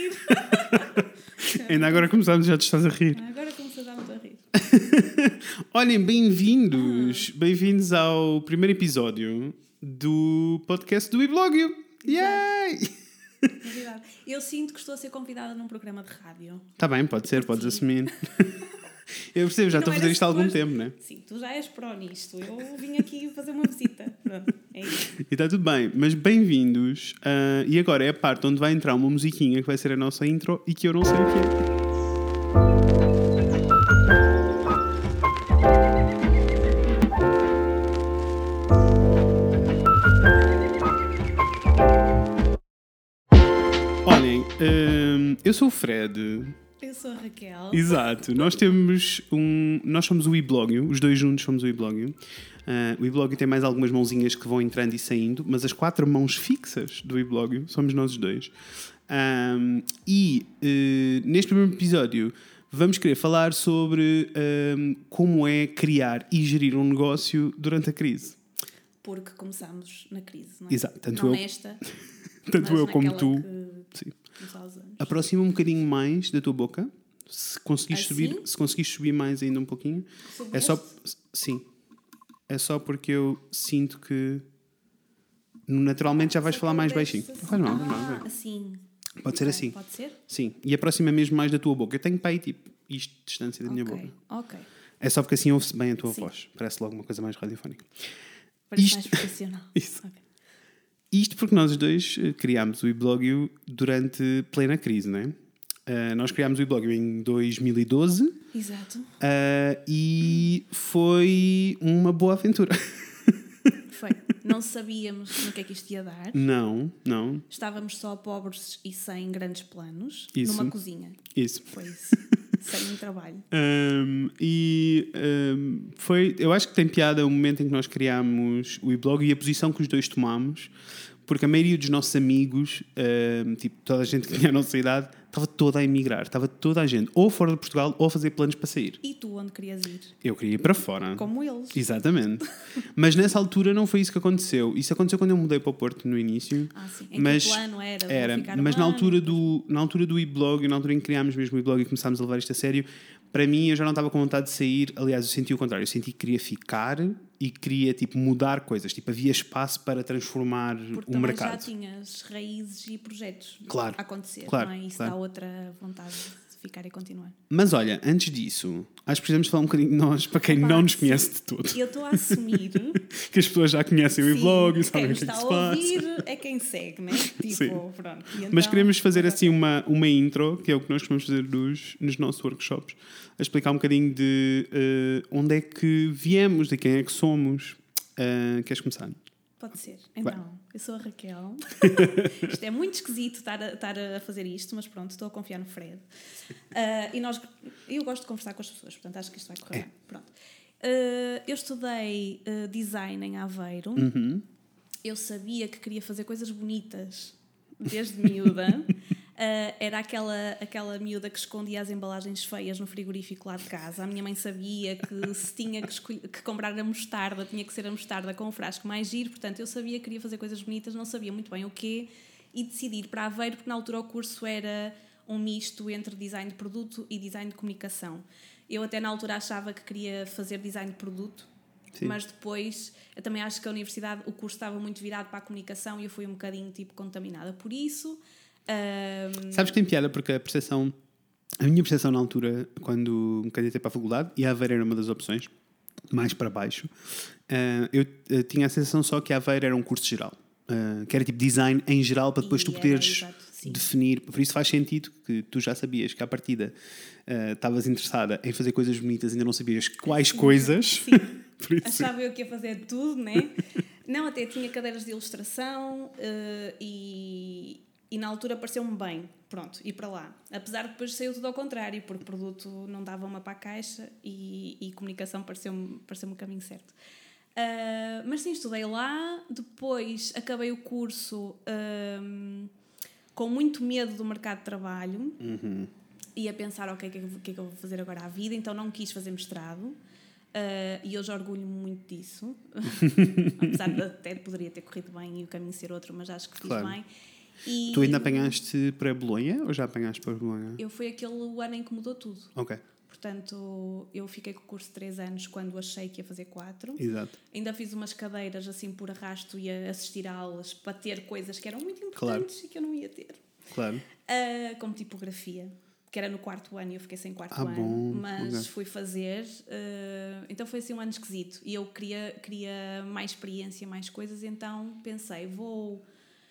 rir. Ainda agora começámos, já te estás a rir. Agora começamos a rir. Olhem, bem-vindos! Bem-vindos ao primeiro episódio do podcast do Iblogio. Yay! Novidade. Eu sinto que estou a ser convidada num programa de rádio. Tá bem, pode ser, podes assumir. Eu percebo, já Não estou a fazer isto há algum tempo, né? Sim, tu já és pró nisto. Eu vim aqui fazer uma visita. Pronto, é isso. E está tudo bem, mas bem-vindos. ah, e agora é a parte onde vai entrar uma musiquinha que vai ser a nossa intro e que eu não sei o que é. Olhem, ah, eu sou o Fred. Eu sou a Raquel. Exato. Nós temos um. Nós somos o Iblogio, os dois juntos somos o Iblogio. Ah, o Iblogio tem mais algumas mãozinhas que vão entrando e saindo, mas as quatro mãos fixas do Iblogio somos nós os dois. Ahm, e eh, neste primeiro episódio vamos querer falar sobre ahm, como é criar e gerir um negócio durante a crise. Porque começámos na crise, não é? Exato, tanto não eu- nesta, Tanto eu como tu. Que Sim. Aproxima um bocadinho mais da tua boca. Se conseguires Assim? subir, se conseguires subir mais ainda um pouquinho. Sobre É só. Sim. É só porque eu sinto que. Naturalmente já vais falar mais baixinho. Não faz mal, não faz mal. Ah, assim. Pode ser assim. Pode ser? Sim. E aproxima mesmo mais da tua boca. Eu tenho para aí tipo isto de distância da minha boca. Ok. É só porque assim ouve-se bem a tua Sim. voz. Parece logo uma coisa mais radiofónica. Parece Isto- mais profissional. Isso. Ok. Isto porque nós os dois eh, criámos o Iblogio durante plena crise, não é? Eh, nós criámos o Iblogio em 2012 Exato. eh, e foi uma boa aventura. Foi. Não sabíamos no que é que isto ia dar. não, não. Estávamos só pobres e sem grandes planos. Isso. Numa cozinha. Isso. Foi isso. sem trabalho. Um, e um, foi, eu acho que tem piada o momento em que nós criámos o e-blog e a posição que os dois tomámos, porque a maioria dos nossos amigos, um, tipo toda a gente que tinha a nossa idade, estava toda a emigrar, estava toda a gente ou fora de Portugal ou a fazer planos para sair. E tu onde querias ir? Eu queria ir para fora. Como eles. Exatamente. Mas nessa altura não foi isso que aconteceu. Isso aconteceu quando eu mudei para o Porto no início. Ah, sim. Em Mas que plano era, Era, ficar um mas na ano, altura, do, na altura do e-blog, na altura em que criámos mesmo o e-blog e começámos a levar isto a sério, para mim eu já não estava com vontade de sair. Aliás, eu senti o contrário. Eu senti que queria ficar e queria tipo, mudar coisas. Tipo, havia espaço para transformar Porque o mercado. já tinhas raízes e projetos Claro, a acontecer, claro, não é? Isso claro. dá outra vontade de ficar e continuar. Mas olha, antes disso, acho que precisamos falar um bocadinho de nós, para quem Opa, não nos conhece de todo. Eu estou a assumir. Que as pessoas já conhecem o sim, e-blog e quem sabem o que é que está se a passa. ouvir é quem segue, né? Tipo, Sim. pronto. E Mas então- queremos fazer assim uma, uma intro, que é o que nós costumamos fazer nos, nos nossos workshops, a explicar um bocadinho de eh, onde é que viemos, de quem é que somos. Eh, queres começar? Pode ser. Então, eu sou a Raquel. isto é muito esquisito estar a, estar a fazer isto, mas pronto, estou a confiar no Fred. Ah, e nós, eu gosto de conversar com as pessoas, portanto acho que isto vai correr É. bem. Pronto. Ah, eu estudei ah, design em Aveiro. Uhum. Eu sabia que queria fazer coisas bonitas desde miúda. Ah, era aquela, aquela miúda que escondia as embalagens feias no frigorífico lá de casa. A minha mãe sabia que se tinha que, escolher- que comprar a mostarda, tinha que ser a mostarda com o frasco mais giro. Portanto, eu sabia que queria fazer coisas bonitas, não sabia muito bem o quê. E decidi ir para Aveiro, porque na altura o curso era um misto entre design de produto e design de comunicação. Eu até na altura achava que queria fazer design de produto, Sim. mas depois eu também acho que a universidade, o curso estava muito virado para a comunicação e eu fui um bocadinho tipo contaminada por isso. Ahm, Sabes que tem piada porque a percepção, a minha percepção na altura, quando me candidatei para a faculdade, e a Aveiro era uma das opções, mais para baixo, eh, eu eh, tinha a sensação só que a Aveiro era um curso geral. eh, que era tipo design em geral para depois E tu era, poderes exato, sim. definir. Por isso faz sentido que tu já sabias que à partida eh, estavas interessada em fazer coisas bonitas, ainda não sabias quais coisas. Por isso, achava eu que ia fazer tudo, né? Não, até tinha cadeiras de ilustração eh, e, e na altura pareceu-me bem. Pronto, ir para lá. Apesar de depois saiu tudo ao contrário, porque produto não dava uma para a caixa e, e comunicação pareceu-me pareceu o caminho certo. Ah, mas sim, estudei lá, depois acabei o curso ahm, com muito medo do mercado de trabalho e a pensar, ok, o que, é que, o é eu vou fazer agora à vida? Então não quis fazer mestrado. ah, e hoje orgulho-me muito disso. Apesar de até poderia ter corrido bem e o caminho ser outro, mas acho que fiz Claro. bem. E Tu ainda apanhaste para Bolonha ou já apanhaste para Bolonha? Eu fui aquele ano em que mudou tudo. Ok, Portanto, eu fiquei com o curso 3 anos quando achei que ia fazer 4. exato. Ainda fiz umas cadeiras assim por arrasto e assistir a aulas para ter coisas que eram muito importantes e que eu não ia ter. Claro. Ah, como tipografia, que era no quarto ano e eu fiquei sem quarto Ah, ano, bom, mas ok. fui fazer. ah, então foi assim um ano esquisito e eu queria, queria mais experiência, mais coisas, então pensei, vou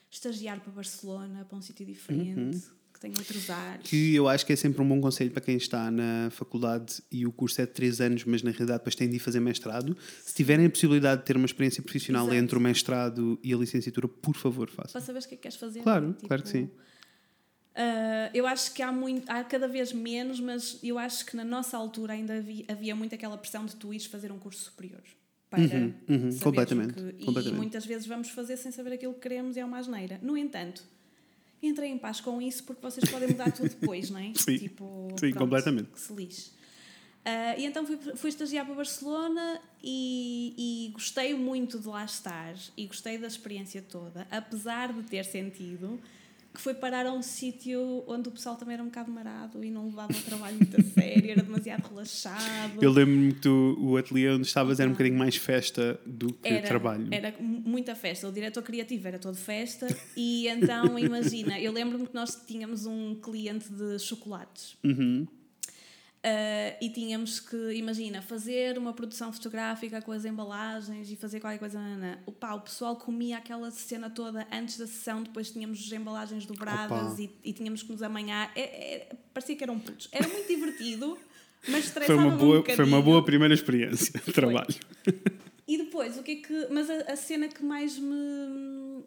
estagiar para Barcelona, para um sítio diferente, que tenha outros ares. Uhum. Que eu acho que é sempre um bom conselho para quem está na faculdade e o curso é de 3 anos, mas na realidade depois tem de ir fazer mestrado. Se tiverem a possibilidade de ter uma experiência profissional Exato. entre o mestrado e a licenciatura, por favor, façam. Para saberes o que é que queres fazer. Claro, é? claro que sim. ah, eu acho que há, muito, há cada vez menos, mas eu acho que na nossa altura ainda havia, havia muito aquela pressão de tu ires fazer um curso superior. Para Uhum, uhum, completamente, que- completamente. E muitas vezes vamos fazer sem saber aquilo que queremos e é uma asneira. No entanto, entrei em paz com isso porque vocês podem mudar tudo depois, não é? Sim, Tipo, sim, completamente. Que se lixe. Ah, e então fui, fui estagiar para Barcelona e, e gostei muito de lá estar e gostei da experiência toda, apesar de ter sentido que foi parar a um sítio onde o pessoal também era um bocado marado e não levava o trabalho muito a sério, era demasiado relaxado. Eu lembro-me que tu, o ateliê onde estavas era um bocadinho mais festa do que Era, trabalho. era mu- muita festa. O diretor criativo era todo festa e então, imagina, eu lembro-me que nós tínhamos um cliente de chocolates. Uhum. Uh, e tínhamos que, imagina, fazer uma produção fotográfica com as embalagens e fazer qualquer coisa. nananã. O, pá, o pessoal comia aquela cena toda antes da sessão, depois tínhamos as embalagens dobradas Opa. e, e tínhamos que nos amanhar. É, é- parecia que eram putos. Era muito divertido, mas Foi uma, boa, um foi uma boa primeira experiência de trabalho. E depois, o que é que. Mas a, a cena que mais me,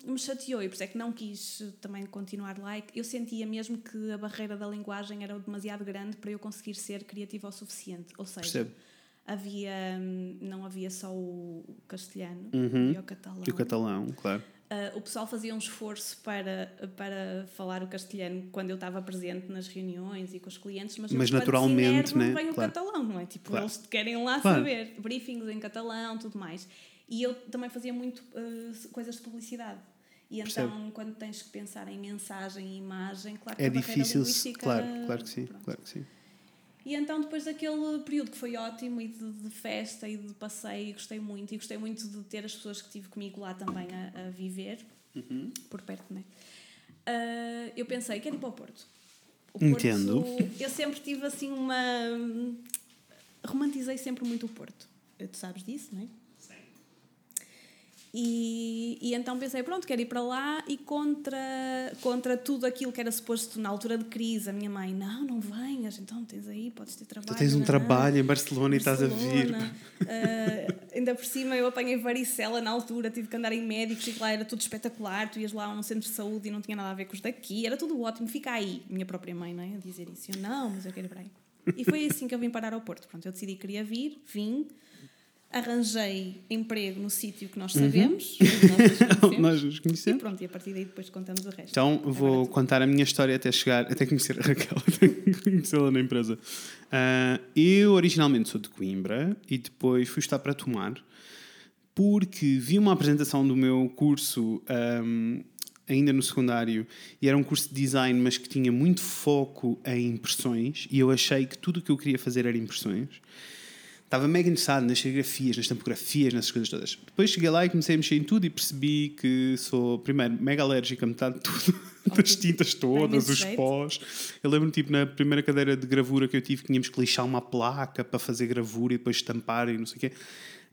me chateou, e por isso é que não quis também continuar lá, eu sentia mesmo que a barreira da linguagem era demasiado grande para eu conseguir ser criativa o suficiente. Ou seja, Percebo. havia. hum, Não havia só o castelhano, Uhum. havia o catalão. E o catalão, claro. Ah, o pessoal fazia um esforço para, para falar o castelhano quando eu estava presente nas reuniões e com os clientes, mas, Mas naturalmente, né? vem o Claro. catalão, não é? Tipo, Claro. eles querem lá Claro. saber. Briefings em catalão, tudo mais. E eu também fazia muito ah, coisas de publicidade. E então, quando tens que pensar em mensagem e imagem, claro que É difícil, linguística- claro, claro que sim, pronto. claro que sim. E então, depois daquele período que foi ótimo e de, de festa e de passeio, gostei muito. E gostei muito de ter as pessoas que tive comigo lá também a, a viver, por perto, né? Ah, eu pensei, quero ir para o Porto. O Porto, Entendo. Eu sempre tive assim uma. Romantizei sempre muito o Porto. Tu sabes disso, não é? E, e então pensei, pronto, quero ir para lá e contra, contra tudo aquilo que era suposto na altura de crise, a minha mãe, não, não venhas, então tens aí, podes ter trabalho. Tu tens um nanã." trabalho em Barcelona e estás a vir. Barcelona. Ah, ainda por cima eu apanhei varicela na altura, tive que andar em médicos e lá era tudo espetacular. Tu ias lá a um centro de saúde e não tinha nada a ver com os daqui, era tudo ótimo, fica aí. Minha própria mãe, não é? A dizer isso. Eu, não, mas eu quero ir para aí. E foi assim que eu vim parar ao Porto. Pronto, eu decidi que queria vir, vim, arranjei emprego no sítio que nós sabemos, onde nós nos conhecemos, e pronto, e a partir daí depois contamos o resto. Então eu vou Agora contar a minha história até chegar, até conhecer a Raquel, até conhecê-la na empresa. Ah, eu originalmente sou de Coimbra e depois fui estar para Tomar porque vi uma apresentação do meu curso ahm, ainda no secundário e era um curso de design, mas que tinha muito foco em impressões e eu achei que tudo o que eu queria fazer era impressões. Estava mega interessado nas serigrafias, nas tampografias, nessas coisas todas. Depois cheguei lá e comecei a mexer em tudo e percebi que sou, primeiro, mega alérgico a metade de tudo, das tintas todas, os pós. Eu lembro-me, tipo, na primeira cadeira de gravura que eu tive, tínhamos que lixar uma placa para fazer gravura e depois estampar e não sei o quê.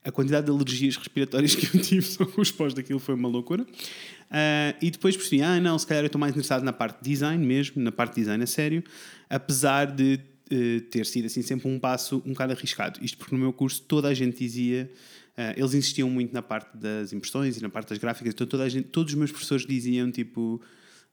A quantidade de alergias respiratórias que eu tive só com os pós daquilo foi uma loucura. Ah, e depois percebi, ah, não, se calhar eu estou mais interessado na parte de design mesmo, na parte de design a sério, apesar de eh, ter sido assim sempre um passo um bocado arriscado. Isto porque no meu curso toda a gente dizia, ah, eles insistiam muito na parte das impressões e na parte das gráficas, então toda a gente, todos os meus professores diziam tipo.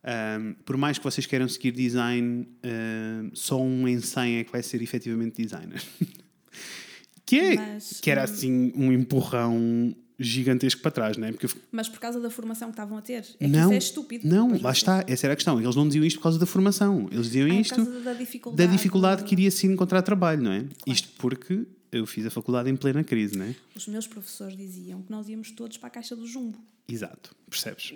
ah, por mais que vocês queiram seguir design, ah, só um em 100 é que vai ser efetivamente designer. que, é, Mas, que era assim um empurrão gigantesco para trás, não é? Porque Mas por causa da formação que estavam a ter. É não, isso é estúpido. Não, lá está. Essa era a questão. Eles não diziam isto por causa da formação. Eles diziam Ah, por isto causa da dificuldade. da dificuldade que iria se encontrar trabalho, não é? Isto porque eu fiz a faculdade em plena crise, não é? Os meus professores diziam que nós íamos todos para a caixa do jumbo. Exato, percebes?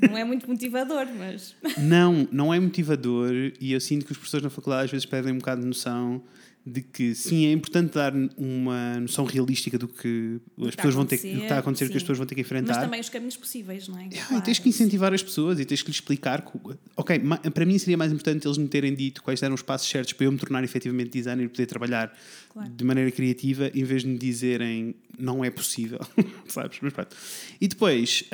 Não é muito motivador, mas. Não, não é motivador e eu sinto que os professores na faculdade às vezes perdem um bocado de noção de que sim, é importante dar uma noção realística do que as está pessoas vão ter a que, está a acontecer, sim. que as pessoas vão ter que enfrentar. Mas também os caminhos possíveis, não é? Ah, e tens que incentivar as pessoas e tens que lhes explicar. ok, para mim seria mais importante eles me terem dito quais eram os passos certos para eu me tornar efetivamente designer e poder trabalhar Claro. de maneira criativa em vez de me dizerem não é possível, sabes? Mas pronto. E depois,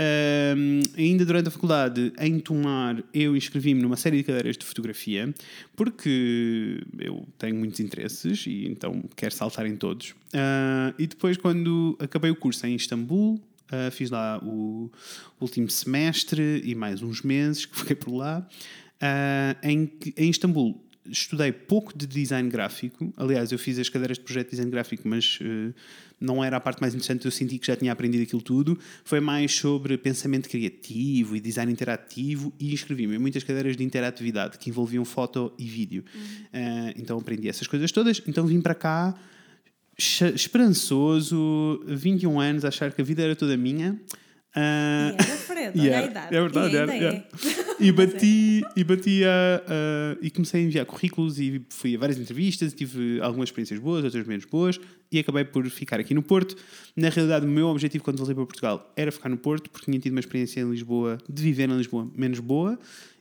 hum, ainda durante a faculdade, em Tomar, eu inscrevi-me numa série de cadeiras de fotografia porque eu tenho muitos interesses e então quero saltar em todos. Ah, e depois, quando acabei o curso em Istambul, Uh, fiz lá o último semestre e mais uns meses que fiquei por lá. Uh, em, em Istambul estudei pouco de design gráfico. Aliás, eu fiz as cadeiras de projeto de design gráfico, mas uh, não era a parte mais interessante. Eu senti que já tinha aprendido aquilo tudo. Foi mais sobre pensamento criativo e design interativo e inscrevi-me em muitas cadeiras de interatividade que envolviam foto e vídeo. Uh, então aprendi essas coisas todas. Então vim para cá esperançoso, 21 anos, a achar que a vida era toda minha. Ah, E era Fred, era, idade. é verdade, e era. é. E bati, e, bati a, a- e comecei a enviar currículos e fui a várias entrevistas, tive algumas experiências boas, outras menos boas, e acabei por ficar aqui no Porto. Na realidade, o meu objetivo quando voltei para Portugal era ficar no Porto, porque tinha tido uma experiência em Lisboa, de viver em Lisboa, menos boa,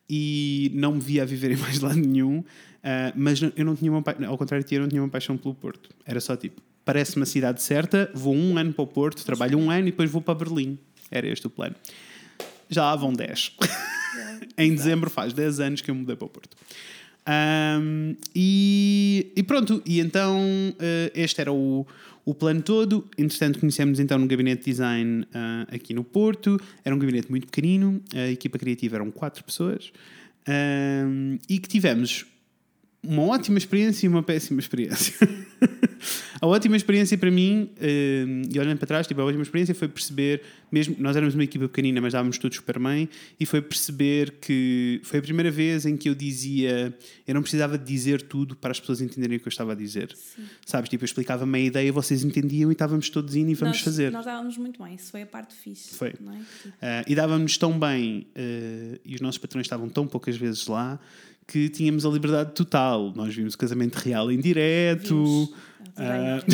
e não me via a viver em mais lado nenhum, ah, mas eu não tinha uma, ao contrário de ti, eu não tinha uma paixão pelo Porto. Era só tipo, parece-me a cidade certa, vou um ano para o Porto, trabalho um ano e depois vou para Berlim. Era este o plano. Já lá vão 10. em dezembro faz 10 anos que eu mudei para o Porto. Ahm, e, e pronto, e então eh, este era o, o plano todo. Entretanto, conhecemos então no gabinete de design ah, aqui no Porto. Era um gabinete muito pequenino, a equipa criativa eram quatro pessoas Ahm, e que tivemos uma ótima experiência e uma péssima experiência. a ótima experiência para mim, eh, e olhando para trás, tipo, a ótima experiência foi perceber, mesmo nós éramos uma equipa pequenina, mas dávamos todos super bem, e foi perceber que foi a primeira vez em que eu dizia, eu não precisava de dizer tudo para as pessoas entenderem o que eu estava a dizer. Sabes, tipo, eu explicava meia ideia, vocês entendiam e estávamos todos indo e vamos nós, fazer. Nós dávamos muito bem, isso foi a parte fixe. Foi. É? Ah, e dávamos tão bem, ah, e os nossos patrões estavam tão poucas vezes lá, que tínhamos a liberdade total. Nós vimos o casamento real em direto. Ah,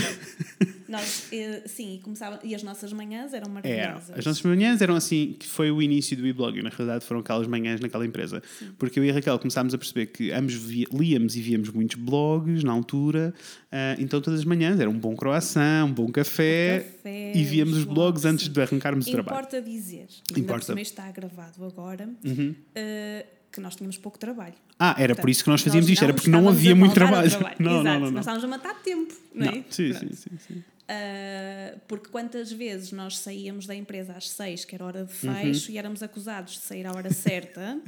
Nós, eh, sim, e, começava, e as nossas manhãs eram É, maravilhosas. as nossas manhãs eram assim, que foi o início do e-blog, na realidade foram aquelas manhãs naquela empresa. Porque eu e a Raquel começámos a perceber que ambos vi- líamos e víamos muitos blogs na altura, ah, então todas as manhãs era um bom croissant, um bom café, café, e víamos os blogs antes sim. de arrancarmos o trabalho. Importa dizer, ainda Importa. por cima isto está gravado agora, Uhum. eh, que nós tínhamos pouco trabalho. Ah, era por isso que nós fazíamos Nós isto, era porque não havia muito ao trabalho. Não, Exato, não, não, nós não. estávamos a matar tempo, não, é? Não, Sim, Pronto. sim, sim, sim. Uh, porque quantas vezes nós saíamos da empresa às seis, que era hora de Uhum. fecho, e éramos acusados de sair à hora certa.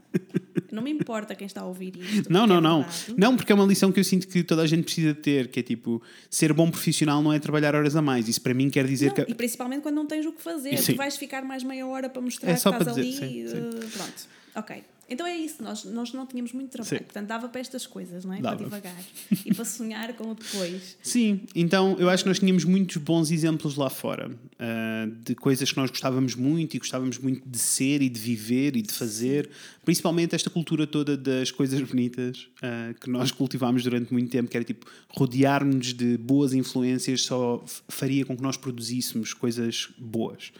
não me importa quem está a ouvir isto. Não, não, é não. Não, porque é uma lição que eu sinto que toda a gente precisa ter, que é tipo, ser bom profissional não é trabalhar horas a mais. Isso para mim quer dizer Não, que. E principalmente quando não tens o que fazer, Sim. tu vais ficar mais meia hora para mostrar É que estás para ali. dizer, sim, sim. uh, pronto, ok. Então é isso, nós, nós não tínhamos muito trabalho, Sim. portanto dava para estas coisas, não é? Dava. Para divagar e para sonhar com o depois. Sim, então eu acho que nós tínhamos muitos bons exemplos lá fora ah, de coisas que nós gostávamos muito e gostávamos muito de ser e de viver e de fazer, principalmente esta cultura toda das coisas bonitas ah, que nós cultivámos durante muito tempo, que era tipo rodear-nos de boas influências só faria com que nós produzíssemos coisas boas.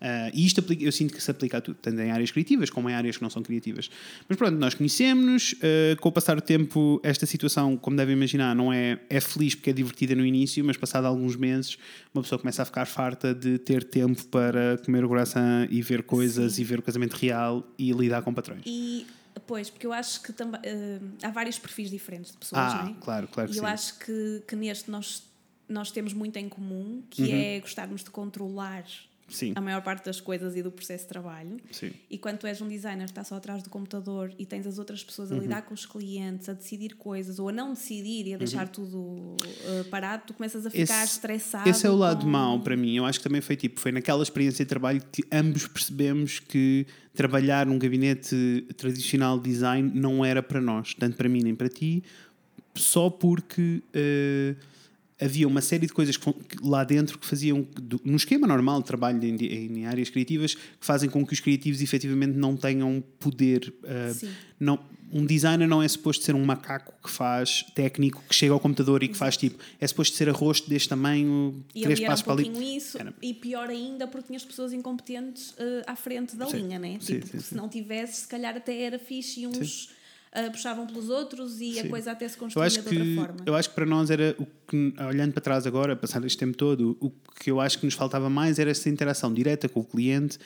Ah, e isto eu sinto que se aplica a tudo, tanto em áreas criativas como em áreas que não são criativas. Mas pronto, nós conhecemos-nos, ah, com o passar do tempo, esta situação, como devem imaginar, não é, é feliz porque é divertida no início, mas passado alguns meses, uma pessoa começa a ficar farta de ter tempo para comer o coração e ver coisas e ver o casamento real e lidar com patrões. E, pois, porque eu acho que também uh, há vários perfis diferentes de pessoas, Ah, não é? claro, claro que E eu sim. acho que, que neste nós, nós temos muito em comum, que Uhum. é gostarmos de controlar Sim, a maior parte das coisas e do processo de trabalho. sim. E quando tu és um designer que está só atrás do computador e tens as outras pessoas a Uhum. lidar com os clientes, a decidir coisas ou a não decidir e a deixar tudo uh, parado, tu começas a ficar Uhum. Esse- estressado. Esse é o lado com- mau para mim. Eu acho que também foi tipo, foi naquela experiência de trabalho que ambos percebemos que trabalhar num gabinete tradicional de design não era para nós, tanto para mim nem para ti, só porque eh, havia uma série de coisas que, lá dentro que faziam, no esquema normal de trabalho em, em áreas criativas, que fazem com que os criativos efetivamente não tenham poder. Sim. não, um designer não é suposto ser um macaco que faz técnico, que chega ao computador e que faz tipo. É suposto ser arrosto deste tamanho, E três era um passos para ali. isso, Era. e pior ainda porque tinhas pessoas incompetentes eh, à frente da Sim. linha, né? Sim, Tipo, sim. se não tivesse, se calhar até era fixe e uns eh, puxavam pelos outros e Sim. a coisa até se construía de outra que, forma. eu acho que para nós era o que, olhando para trás agora, passar este tempo todo, o que eu acho que nos faltava mais era essa interação direta com o cliente,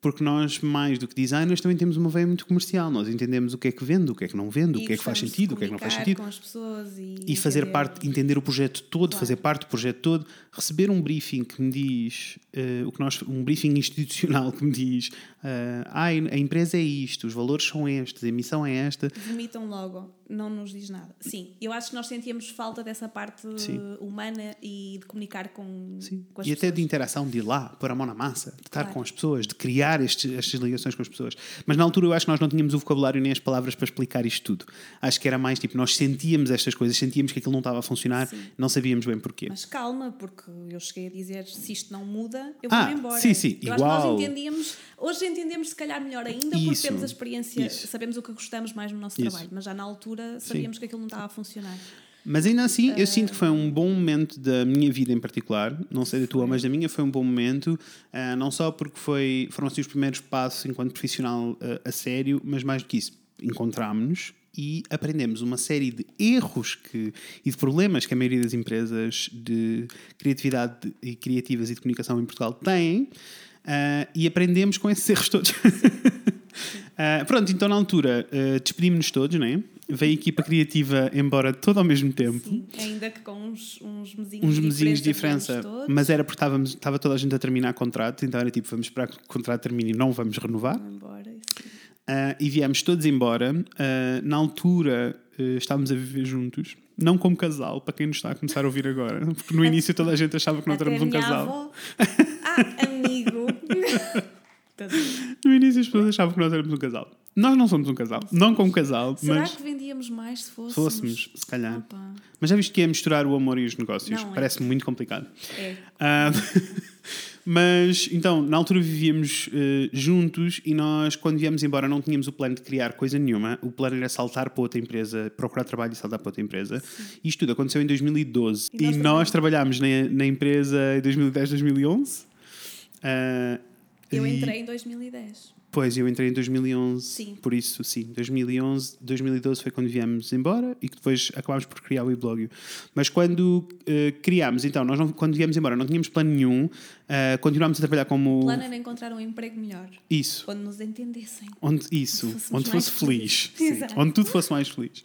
porque nós, mais do que designers, também temos uma veia muito comercial. Nós entendemos o que é que vende, o que é que não vende, o E que é que faz sentido, o que é que não faz sentido. com as pessoas e, E fazer entender- parte, entender o projeto todo, Claro. fazer parte do projeto todo, receber um briefing que me diz, eh, o que nós, um briefing institucional que me diz, eh, ai, a empresa é isto, os valores são estes, a emissão é esta. Vomitam logo, não nos diz nada. Sim, eu acho que nós sentíamos falta dessa parte Sim. humana e de comunicar com, Sim. com as E até pessoas. de interação, de ir lá, pôr a mão na massa, de estar Claro. com as pessoas, de criar estes, estas ligações com as pessoas. Mas na altura eu acho que nós não tínhamos o vocabulário nem as palavras para explicar isto tudo. Acho que era mais tipo, nós sentíamos estas coisas, sentíamos que aquilo não estava a funcionar, Sim. não sabíamos bem porquê. Mas calma, porque eu cheguei a dizer se isto não muda, eu Ah, vou-me embora. sim, sim, eu acho que igual. nós entendíamos, hoje entendemos se calhar melhor ainda porque Isso, temos a experiência, isso. sabemos o que gostamos mais no nosso Isso. trabalho, mas já na altura sabíamos que aquilo não estava a funcionar. Mas ainda assim, eu sinto que foi um bom momento da minha vida em particular, não sei da tua, mas da minha foi um bom momento, ah, não só porque foi, foram assim os primeiros passos enquanto profissional ah, a sério, mas mais do que isso, encontrámos-nos e aprendemos uma série de erros que, e de problemas que a maioria das empresas de criatividade e criativas e de comunicação em Portugal têm ah, e aprendemos com esses erros todos. Ah, pronto, então na altura ah, despedimos-nos todos, não é? Veio a equipa criativa embora todo ao mesmo tempo. Sim, ainda que com uns, uns mesinhos Uns mesinhos de diferença, mas era porque estávamos, estava toda a gente a terminar contrato, então era tipo, vamos esperar que o contrato termine e não vamos renovar. Vão embora, sim. Ah, e viemos todos embora. Ah, na altura ah, estávamos a viver juntos, não como casal, para quem nos está a começar a ouvir agora, porque no início toda a gente achava que nós éramos um casal. Ah, amigo. Tá. No início as pessoas achavam que nós éramos um casal. Nós não somos um casal, não como casal, Será mas que vendíamos mais se fôssemos? se fôssemos, se calhar. Opa. Mas já viste que é misturar o amor e os negócios? É. Parece muito complicado. É. Mas então, na altura vivíamos eh, juntos e nós, quando viemos embora, não tínhamos o plano de criar coisa nenhuma. O plano era saltar para outra empresa, procurar trabalho e saltar para outra empresa. Isto tudo aconteceu em 2012. E E, nós nós trabalhámos na, na empresa em 2010, 2011. Ah, Eu entrei em 2010. Pois, eu entrei em 2011, Sim. por isso, sim. 2011, 2012 foi quando viemos embora e que depois acabámos por criar o e-blog. Mas quando eh, criámos, então, nós não- quando viemos embora não tínhamos plano nenhum, eh, continuámos a trabalhar como... O plano era encontrar um emprego melhor, Isso, onde nos entendessem. onde, isso, Onde onde fosse feliz. Exato. onde tudo fosse mais feliz.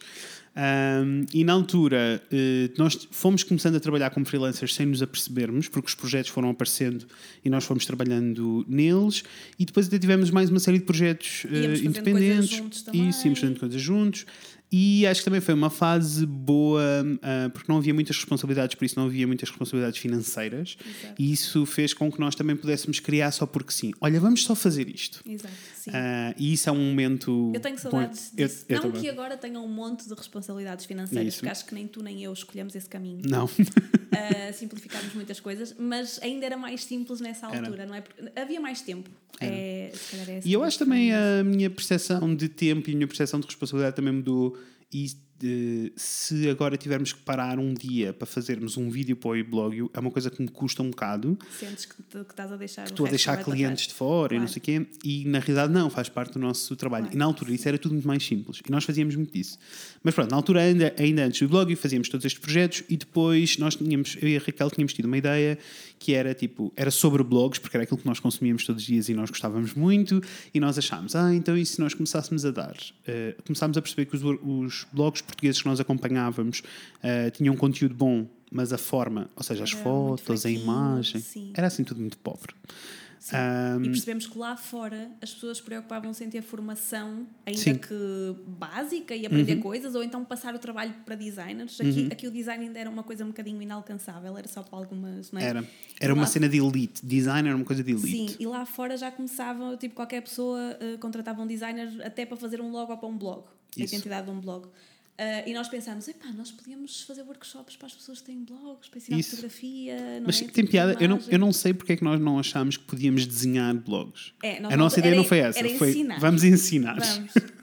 Ahm, e na altura eh, nós fomos começando a trabalhar como freelancers sem nos apercebermos, porque os projetos foram aparecendo e nós fomos trabalhando neles, e depois até tivemos mais uma série de projetos fazendo independentes e íamos fazendo coisas juntos. E acho que também foi uma fase boa, ah, porque não havia muitas responsabilidades, por isso não havia muitas responsabilidades financeiras, Exato. e isso fez com que nós também pudéssemos criar só porque sim. Olha, vamos só fazer isto. Exato, sim. Ah, e isso é um momento. eu tenho saudades Eu- disso. eu não também. que agora tenha um monte de responsabilidades financeiras, Isso. porque acho que nem tu nem eu escolhemos esse caminho. Não. Uh, simplificámos muitas coisas, mas ainda era mais simples nessa Era. altura, não é? Porque havia mais tempo. É, é E eu a acho também a minha percepção de tempo e a minha percepção de responsabilidade também mudou. E se agora tivermos que parar um dia para fazermos um vídeo para o e-blog, é uma coisa que me custa um bocado. Sentes que, te- que estás a deixar. Estou a deixar clientes de fora e não Claro. sei o quê. E na realidade não, faz parte do nosso trabalho. Claro. E na altura isso era tudo muito mais simples. E nós fazíamos muito disso. Mas pronto, na altura, ainda, ainda antes do blog, fazíamos todos estes projetos e depois nós tínhamos, eu e a Raquel tínhamos tido uma ideia que era tipo, era sobre blogs, porque era aquilo que nós consumíamos todos os dias e nós gostávamos muito. E nós achámos, ah, então e se nós começássemos a dar? Eh, começámos a perceber que os, os blogs portugueses que nós acompanhávamos eh, tinham um conteúdo bom, mas a forma, ou seja, as Era fotos, a imagem, sim. era assim tudo muito pobre. Ahm, E percebemos que lá fora as pessoas preocupavam-se em ter formação, ainda Sim. Uhum. que básica, e aprender coisas, ou então passar o trabalho para designers. Aqui, aqui o design ainda era uma coisa um bocadinho inalcançável, era só para algumas. É? Era. Era uma Lá- cena de elite. Design era uma coisa de elite. Sim, e lá fora já começava, tipo, qualquer pessoa eh, contratava um designer até para fazer um logo ou para um blog, a Isso. identidade de um blog. Uh, e nós pensámos, epá, nós podíamos fazer workshops para as pessoas que têm blogs, para ensinar Isso. fotografia. Não Mas é? tem piada, eu não, eu não sei porque é que nós não achámos que podíamos desenhar blogs. É, a nossa ideia não foi essa, foi ensinar. vamos ensinar. Vamos.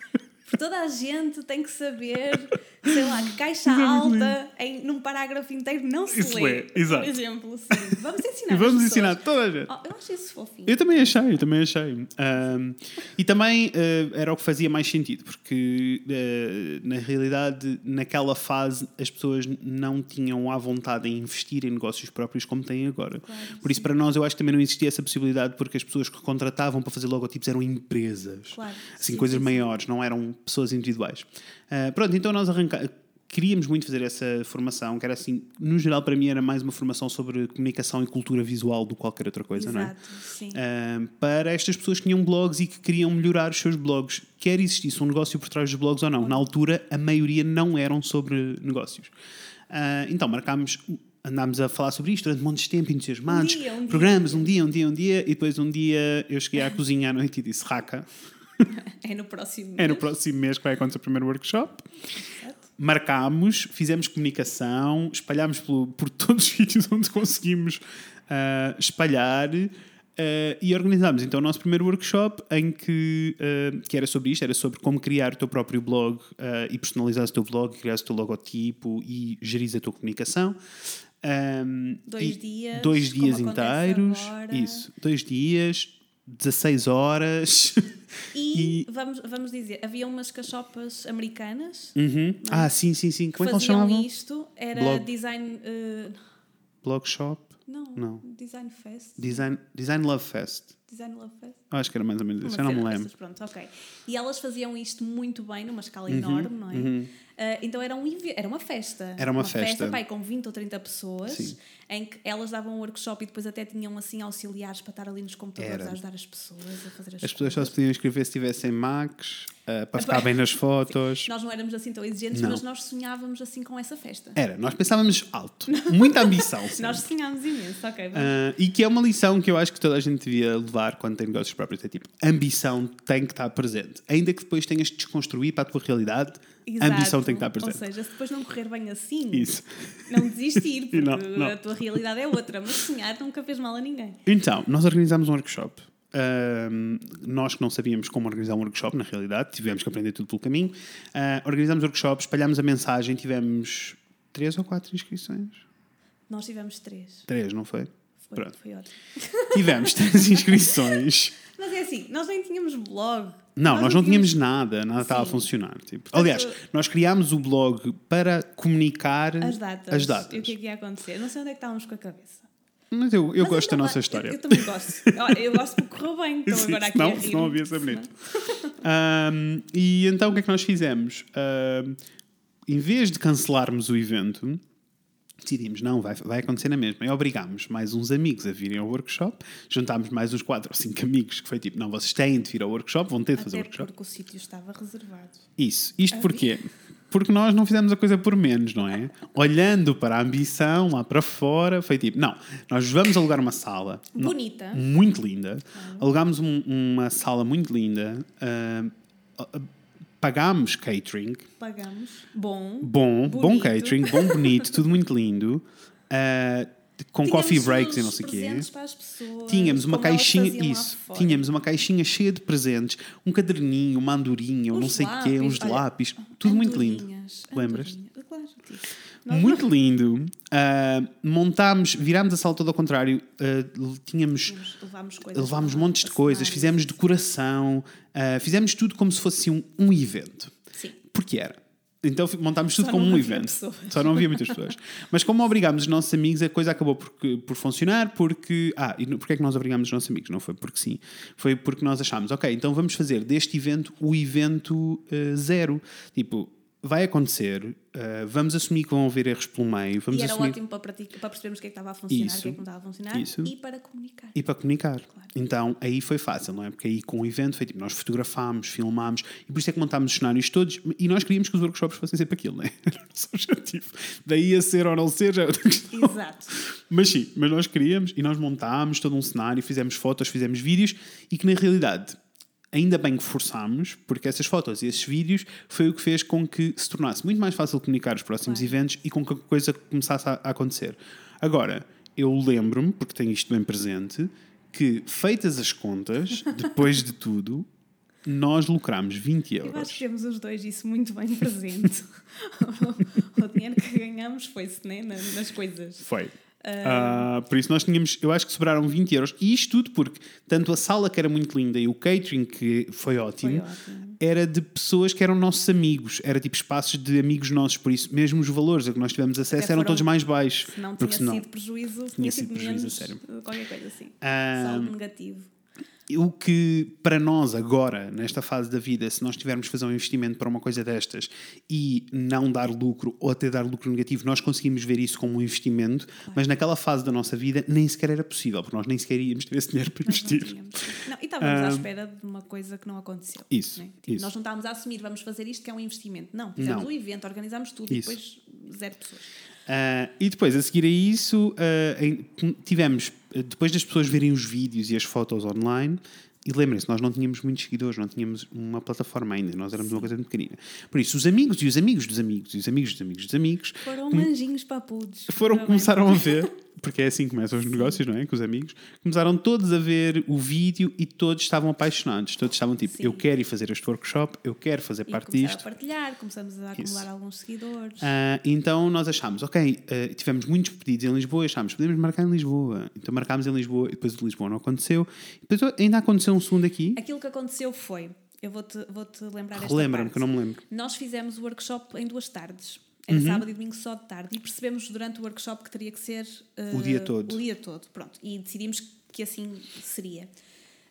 Porque toda a gente tem que saber, sei lá, que caixa alta em, num parágrafo inteiro não se Isso lê. é, exato. Por exemplo, sim. Vamos ensinar. Vamos ensinar toda a gente. Oh, eu acho isso fofinho. Eu também achei, eu também achei. Ahm, e também ah, era o que fazia mais sentido, porque ah, na realidade, naquela fase, as pessoas não tinham à vontade em investir em negócios próprios como têm agora. Claro, Por isso, para nós, eu acho que também não existia essa possibilidade, porque as pessoas que contratavam para fazer logotipos eram empresas. Claro, Assim, sim, coisas sim. maiores, não eram pessoas individuais. Ah, pronto, então nós arrancamos. Queríamos muito fazer essa formação, que era assim, no geral, para mim, era mais uma formação sobre comunicação e cultura visual do que qualquer outra coisa, não é? Exato, sim. Uh, para estas pessoas que tinham blogs e que queriam melhorar os seus blogs, quer existisse um negócio por trás dos blogs ou não. Na altura, a maioria não eram sobre negócios. Uh, então, marcámos, andámos a falar sobre isto durante montes de tempo, entusiasmados, Um dia, um dia. programas, um dia, um dia, um dia, e depois um dia eu cheguei à cozinha à noite e disse: Raca, É no próximo. é no mês. próximo mês que vai acontecer o primeiro workshop. Certo? Marcámos, fizemos comunicação, espalhámos pelo- por todos os sítios onde conseguimos ah, espalhar ah, e organizámos então o nosso primeiro workshop em que, ah, que era sobre isto, era sobre como criar o teu próprio blog ah, e personalizar o teu blog, criar o teu logotipo e gerir a tua comunicação. Ahm, Dois dias, Dois dias inteiros. agora. Isso, dois dias, 16 horas. E, Vamos, vamos dizer, havia umas cachopas americanas Uhum. Ah, sim, sim, sim. Como é que eles faziam chamavam? isto. Era Blog. design. eh, Blog Shop? não, Não. Design Fest. Design, Design Love Fest. Design Love Fest. Acho que era mais ou menos isso, eu não me lembro. pronto, ok. E elas faziam isto muito bem, numa escala Uhum, enorme, não é? Ah, então era, um, era uma festa. Era uma festa. pai, com 20 ou 30 pessoas, Sim. em que elas davam um workshop e depois até tinham assim auxiliares para estar ali nos computadores Era. a ajudar as pessoas a fazer as, As pessoas só se podiam inscrever se tivessem Macs, ah, para ficar bem nas fotos. Nós não éramos assim tão exigentes, Não. mas nós sonhávamos assim com essa festa. Era, nós pensávamos alto. Muita ambição. Nós sonhámos imenso, ok. vamos. Ah, e que é uma lição que eu acho que toda a gente devia levar quando tem negócios próprios. É tipo, ambição tem que estar presente. Ainda que depois tenhas de desconstruir para a tua realidade, a Exato. ambição tem que estar presente. Ou seja, se depois não correr bem assim, Isso. não desistir, porque Não, não. a tua realidade é outra, mas sonhar nunca fez mal a ninguém. Então, nós organizámos um workshop. Nós que não sabíamos como organizar um workshop, na realidade, tivemos que aprender tudo pelo caminho. Ah, organizámos o workshop, espalhámos a mensagem, tivemos três ou quatro inscrições. Nós tivemos três. Três, não foi? Foi, Pronto. foi ótimo. Tivemos três inscrições. Mas é assim, nós nem tínhamos blog. Não, nós, não tínhamos nada, nada estava a funcionar. Tipo. Aliás, nós criámos o blog para comunicar as datas. as datas. E o que é que ia acontecer? Não sei onde é que estávamos com a cabeça. Mas eu, eu Mas gosto da nossa história. Eu, eu também gosto. Olha, eu gosto porque correu bem. Então Sim, agora aqui senão, a rir. senão havia essa bonito. Ahm, e então o que é que nós fizemos? Ahm, em vez de cancelarmos o evento, decidimos, não, vai, vai acontecer na mesma. E obrigámos mais uns amigos a virem ao workshop, juntámos mais uns quatro ou cinco amigos, que foi tipo, não, vocês têm de vir ao workshop, vão ter de fazer o workshop. porque o sítio estava reservado. Isso. Isto porquê? Porque nós não fizemos a coisa por menos, não é? Olhando para a ambição lá para fora, foi tipo, não, nós vamos alugar uma sala. não- Bonita. muito linda. Alugámos um- uma sala muito linda. ah, ah, pagámos catering. Pagamos. Bom. Bom, bom Bonito. catering, bom bonito, tudo muito lindo. ah, com Tínhamos coffee breaks e não sei o quê. pessoas, Tínhamos uma caixinha, isso, tínhamos uma caixinha cheia de presentes, um caderninho, uma andorinha, Uns não sei o quê, uns lápis, olha, lápis, tudo muito lindo. Lembras? Claro, tipo, Muito lindo. Ah, montámos, virámos a sala toda ao contrário, ah, tínhamos levámos coisas. levámos montes de coisas, fizemos decoração, ah, fizemos tudo como se fosse um, um evento. Sim. Porque era. Então montámos tudo Só como um evento. pessoas. Só não havia muitas pessoas. Mas como obrigámos os nossos amigos, a coisa acabou por, por funcionar, porque. Ah, e porque é que nós obrigámos os nossos amigos? Não foi porque sim. Foi porque nós achámos, ok, então vamos fazer deste evento o evento ah, zero. Tipo, vai acontecer, ah, vamos assumir que vão haver erros pelo meio, vamos E era assumir. ótimo para, praticar, para percebermos o que é que estava a funcionar, o que é que não estava a funcionar Isso. e para comunicar. E para comunicar. Claro. Então aí foi fácil, não é? Porque aí com o evento foi tipo, nós fotografámos, filmámos e por isso é que montámos os cenários todos e nós queríamos que os workshops fossem sempre aquilo, não é? Era o nosso objetivo. Daí a ser ou não ser já é outra questão. Exato. Mas sim, mas nós queríamos e nós montámos todo um cenário, fizemos fotos, fizemos vídeos e que na realidade ainda bem que forçámos, porque essas fotos e esses vídeos foi o que fez com que se tornasse muito mais fácil comunicar os próximos Claro. eventos e com que a coisa começasse a, a acontecer. Agora, eu lembro-me, porque tenho isto bem presente, que feitas as contas, depois de tudo, nós lucramos 20 Eu acho que euros. temos os dois isso muito bem presente. o dinheiro que ganhamos foi-se né, na- nas coisas. Foi. Ah, por isso nós tínhamos, eu acho que sobraram 20 euros. E isto tudo porque tanto a sala que era muito linda e o catering que foi ótimo, Foi ótimo. era de pessoas que eram nossos amigos. Era tipo espaços de amigos nossos. Por isso, mesmo os valores a que nós tivemos acesso Até eram foram- todos mais baixos. Se não porque tinha senão- sido prejuízo, tinha, tinha sido sido prejuízo, menos sério. qualquer coisa assim. Saldo negativo. O que para nós agora, nesta fase da vida, se nós tivermos fazer um investimento para uma coisa destas e não dar lucro ou até dar lucro negativo, nós conseguimos ver isso como um investimento, mas naquela fase da nossa vida nem sequer era possível, porque nós nem sequer íamos ter esse dinheiro para Nós não investir. tínhamos. Não, e estávamos à Ah, espera de uma coisa que não aconteceu. Isso, né? Tipo, isso. Nós não estávamos a assumir, vamos fazer isto que é um investimento. Não, fizemos Não. o evento, organizámos tudo Isso. e depois zero pessoas. Ah, e depois, a seguir a isso, ah, em- tivemos, depois das pessoas verem os vídeos e as fotos online, e lembrem-se, nós não tínhamos muitos seguidores, não tínhamos uma plataforma ainda, nós éramos uma coisa muito pequenina. Por isso, os amigos e os amigos dos amigos e os amigos dos amigos dos amigos Foram manjinhos papudos. foram, Parabéns. começaram a ver, porque é assim que começam os negócios, não é? Com os amigos, começaram todos a ver o vídeo e todos estavam apaixonados. Todos estavam tipo, Sim. eu quero ir fazer este workshop, eu quero fazer E parte começaram disto. a partilhar, começamos a acumular alguns seguidores. Ah, então nós achámos, ok, ah, tivemos muitos pedidos em Lisboa e achámos, podemos marcar em Lisboa. Então marcámos em Lisboa e depois de Lisboa não aconteceu. Depois ainda aconteceu um segundo aqui. Aquilo que aconteceu foi, eu vou-te vou -te lembrar esta Relembra-me parte. que eu não me lembro. Nós fizemos o workshop em duas tardes. Uhum. Era sábado e domingo só de tarde. E percebemos durante o workshop que teria que ser eh, O dia todo. O dia todo, pronto. E decidimos que assim seria.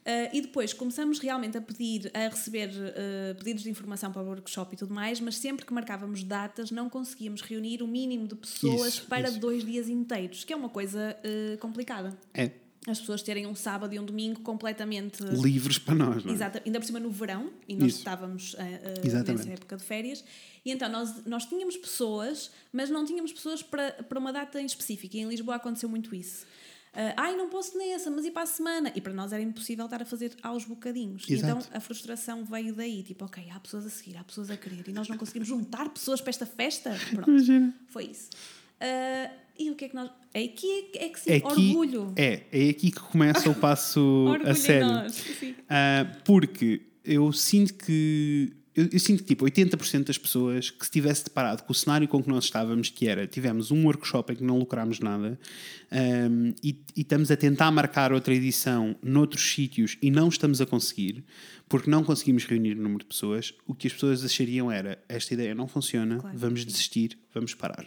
Eh, e depois começamos realmente a pedir, a receber eh, pedidos de informação para o workshop e tudo mais, mas sempre que marcávamos datas não conseguíamos reunir o mínimo de pessoas Isso, para isso. dois dias inteiros, que é uma coisa complicada. É, As pessoas terem um sábado e um domingo completamente livres para nós, não é? Exato, ainda por cima no verão, e nós Isso. estávamos uh, uh, nessa época de férias, e então nós, nós tínhamos pessoas, mas não tínhamos pessoas para, para uma data em específico, e em Lisboa aconteceu muito isso. Uh, Ai, não posso nessa, mas e para a semana? E para nós era impossível estar a fazer aos bocadinhos. E Exato. então a frustração veio daí, tipo, ok, há pessoas a seguir, há pessoas a querer, e nós não conseguimos juntar pessoas para esta festa. Pronto, Imagina. foi isso. Uh, e o que é que nós. É aqui é que sim, É aqui, orgulho. É, é aqui que começa o passo a sério. nós. Ah, porque eu sinto que. Eu, eu sinto que tipo 80% das pessoas que se tivesse deparado com o cenário com que nós estávamos, que era tivemos um workshop em que não lucrámos nada ahm, e, e estamos a tentar marcar outra edição noutros sítios e não estamos a conseguir, porque não conseguimos reunir o número de pessoas, o que as pessoas achariam era esta ideia não funciona, Claro. vamos desistir, vamos parar.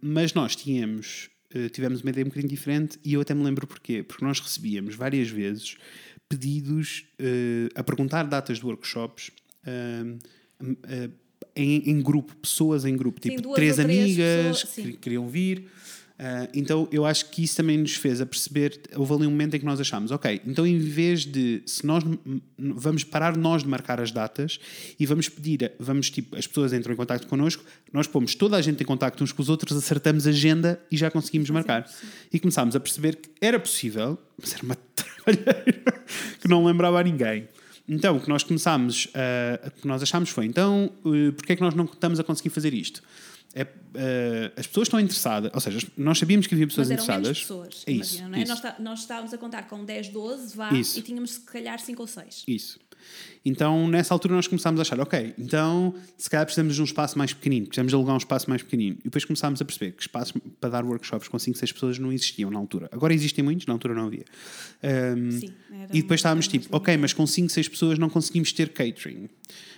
Mas nós tínhamos, eh, tivemos uma ideia um bocadinho diferente e eu até me lembro porquê. Porque nós recebíamos várias vezes pedidos eh, a perguntar datas de workshops eh, em, em grupo, pessoas em grupo, Sim, tipo duas três três amigas pessoas, sim. que queriam vir. Ah, então eu acho que isso também nos fez a perceber. Houve ali um momento em que nós achámos, ok, então em vez de se nós vamos parar nós de marcar as datas e vamos pedir, vamos tipo, as pessoas entram em contato connosco, nós pomos toda a gente em contato uns com os outros, acertamos a agenda e já conseguimos marcar. E começámos a perceber que era possível, mas era uma trabalheira que não lembrava a ninguém. Então, o que nós começámos, a- o que nós achámos foi, então, uh, porque é que nós não estamos a conseguir fazer isto? É, uh, as pessoas estão interessadas, ou seja, nós sabíamos que havia pessoas Mas eram interessadas. pessoas, É isso, imagina, não é? isso. Nós, tá- nós estávamos a contar com 10, 12, vá, Isso. e tínhamos se calhar 5 ou 6. Isso. Então, nessa altura, nós começámos a achar, ok, então se calhar precisamos de um espaço mais pequenino, precisamos de alugar um espaço mais pequenino. E depois começámos a perceber que espaços para dar workshops com 5, 6 pessoas não existiam na altura. Agora existem muitos, na altura não havia. Um, Sim, e depois estávamos tipo, ok, mas com 5, 6 pessoas não conseguimos ter catering.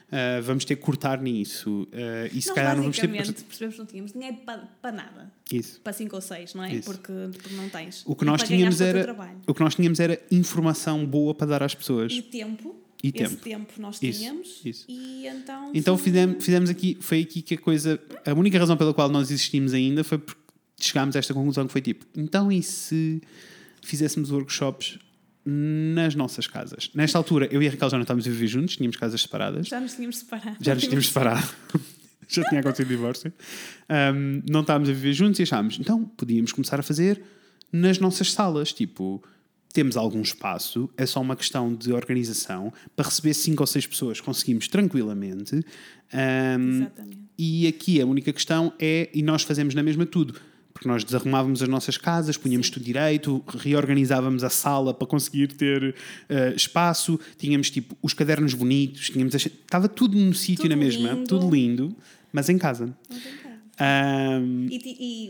Uh, vamos ter que cortar nisso. Uh, e se Nós calhar não vamos ter. percebemos que não tínhamos dinheiro para, para nada. Isso. Para 5 ou 6, não é? Isso. Porque, porque não tens. O que E nós tínhamos era o que nós tínhamos era informação boa para dar às pessoas. E tempo. E Esse tempo. tempo nós Isso, tínhamos. isso. E então. Então sim, fizemos, fizemos aqui, foi aqui que a coisa. A única razão pela qual nós existimos ainda foi porque chegámos a esta conclusão que foi tipo, então e se fizéssemos workshops nas nossas casas? Nesta altura, eu e a Raquel já não estávamos a viver juntos, tínhamos casas separadas, Já nos tínhamos separado. já nos tínhamos separado. já tinha acontecido o divórcio. Um, não estávamos a viver juntos e achámos, então podíamos começar a fazer nas nossas salas, tipo, temos algum espaço, é só uma questão de organização. Para receber cinco ou seis pessoas conseguimos tranquilamente. Um, Exatamente. e aqui a única questão é, e nós fazemos na mesma tudo, porque nós desarrumávamos as nossas casas, punhamos tudo direito, reorganizávamos a sala para conseguir ter uh, espaço, tínhamos tipo os cadernos bonitos, tínhamos estava tudo no sítio na mesma, lindo. tudo lindo, mas em casa. Não tem casa. Um, E,